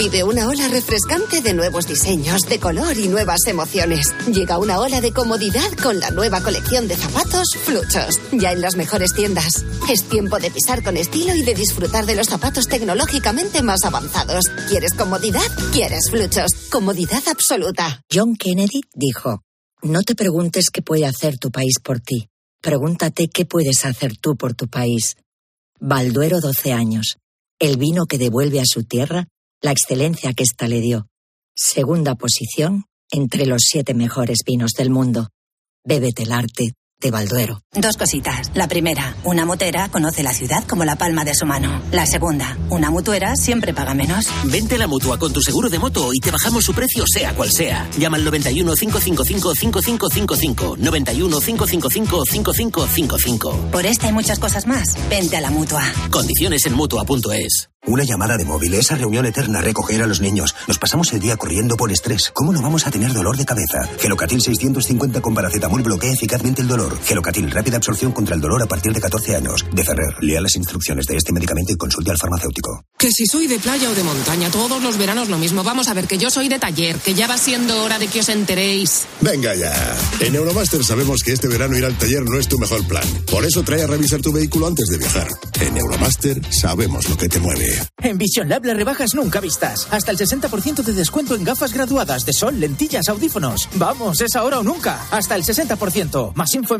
Vive una ola refrescante de nuevos diseños, de color y nuevas emociones. Llega una ola de comodidad con la nueva colección de zapatos Fluchos, ya en las mejores tiendas. Es tiempo de pisar con estilo y de disfrutar de los zapatos tecnológicamente más avanzados. ¿Quieres comodidad? ¿Quieres Fluchos? Comodidad absoluta. John Kennedy dijo, no te preguntes qué puede hacer tu país por ti. Pregúntate qué puedes hacer tú por tu país. Balduero 12 años. El vino que devuelve a su tierra la excelencia que ésta le dio. Segunda posición entre los siete mejores vinos del mundo. Bébete el arte de Balduero. Dos cositas. La primera, una motera conoce la ciudad como la palma de su mano. La segunda, una mutuera siempre paga menos. Vente a la mutua con tu seguro de moto y te bajamos su precio sea cual sea. Llama al 91 555 5555. 91 555 5555. Por esta y muchas cosas más, vente a la mutua. Condiciones en mutua.es. Una llamada de móvil, esa reunión eterna, recoger a los niños. Nos pasamos el día corriendo por estrés. ¿Cómo no vamos a tener dolor de cabeza? Gelocatil 650 con paracetamol bloquea eficazmente el dolor. Gelocatil, rápida absorción contra el dolor a partir de 14 años. De Ferrer, lea las instrucciones de este medicamento y consulte al farmacéutico. Que si soy de playa o de montaña, todos los veranos lo mismo. Vamos a ver, que yo soy de taller, que ya va siendo hora de que os enteréis. Venga ya. En Euromaster sabemos que este verano ir al taller no es tu mejor plan. Por eso trae a revisar tu vehículo antes de viajar. En Euromaster sabemos lo que te mueve. En Vision Lab las rebajas nunca vistas. Hasta el 60% de descuento en gafas graduadas de sol, lentillas, audífonos. Vamos, es ahora o nunca. Hasta el 60%. Más info en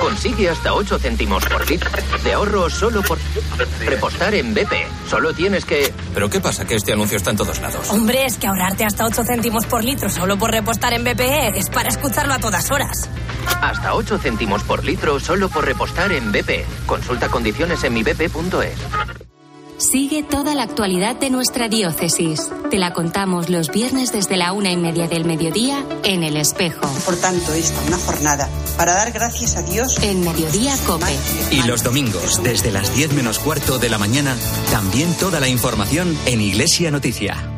Consigue hasta 8 céntimos por litro de ahorro solo por repostar en BP. Solo tienes que... ¿Pero qué pasa? Que este anuncio está en todos lados. Hombre, es que ahorrarte hasta 8 céntimos por litro solo por repostar en BP es para escucharlo a todas horas. Hasta 8 céntimos por litro solo por repostar en BP. Consulta condiciones en mi bp.es. Sigue toda la actualidad de nuestra diócesis. Te la contamos los viernes desde la una y media del mediodía en El Espejo. Por tanto, esta una jornada para dar gracias a Dios. En Mediodía Cope. Y los domingos, desde las 10 menos cuarto de la mañana, también toda la información en Iglesia Noticia.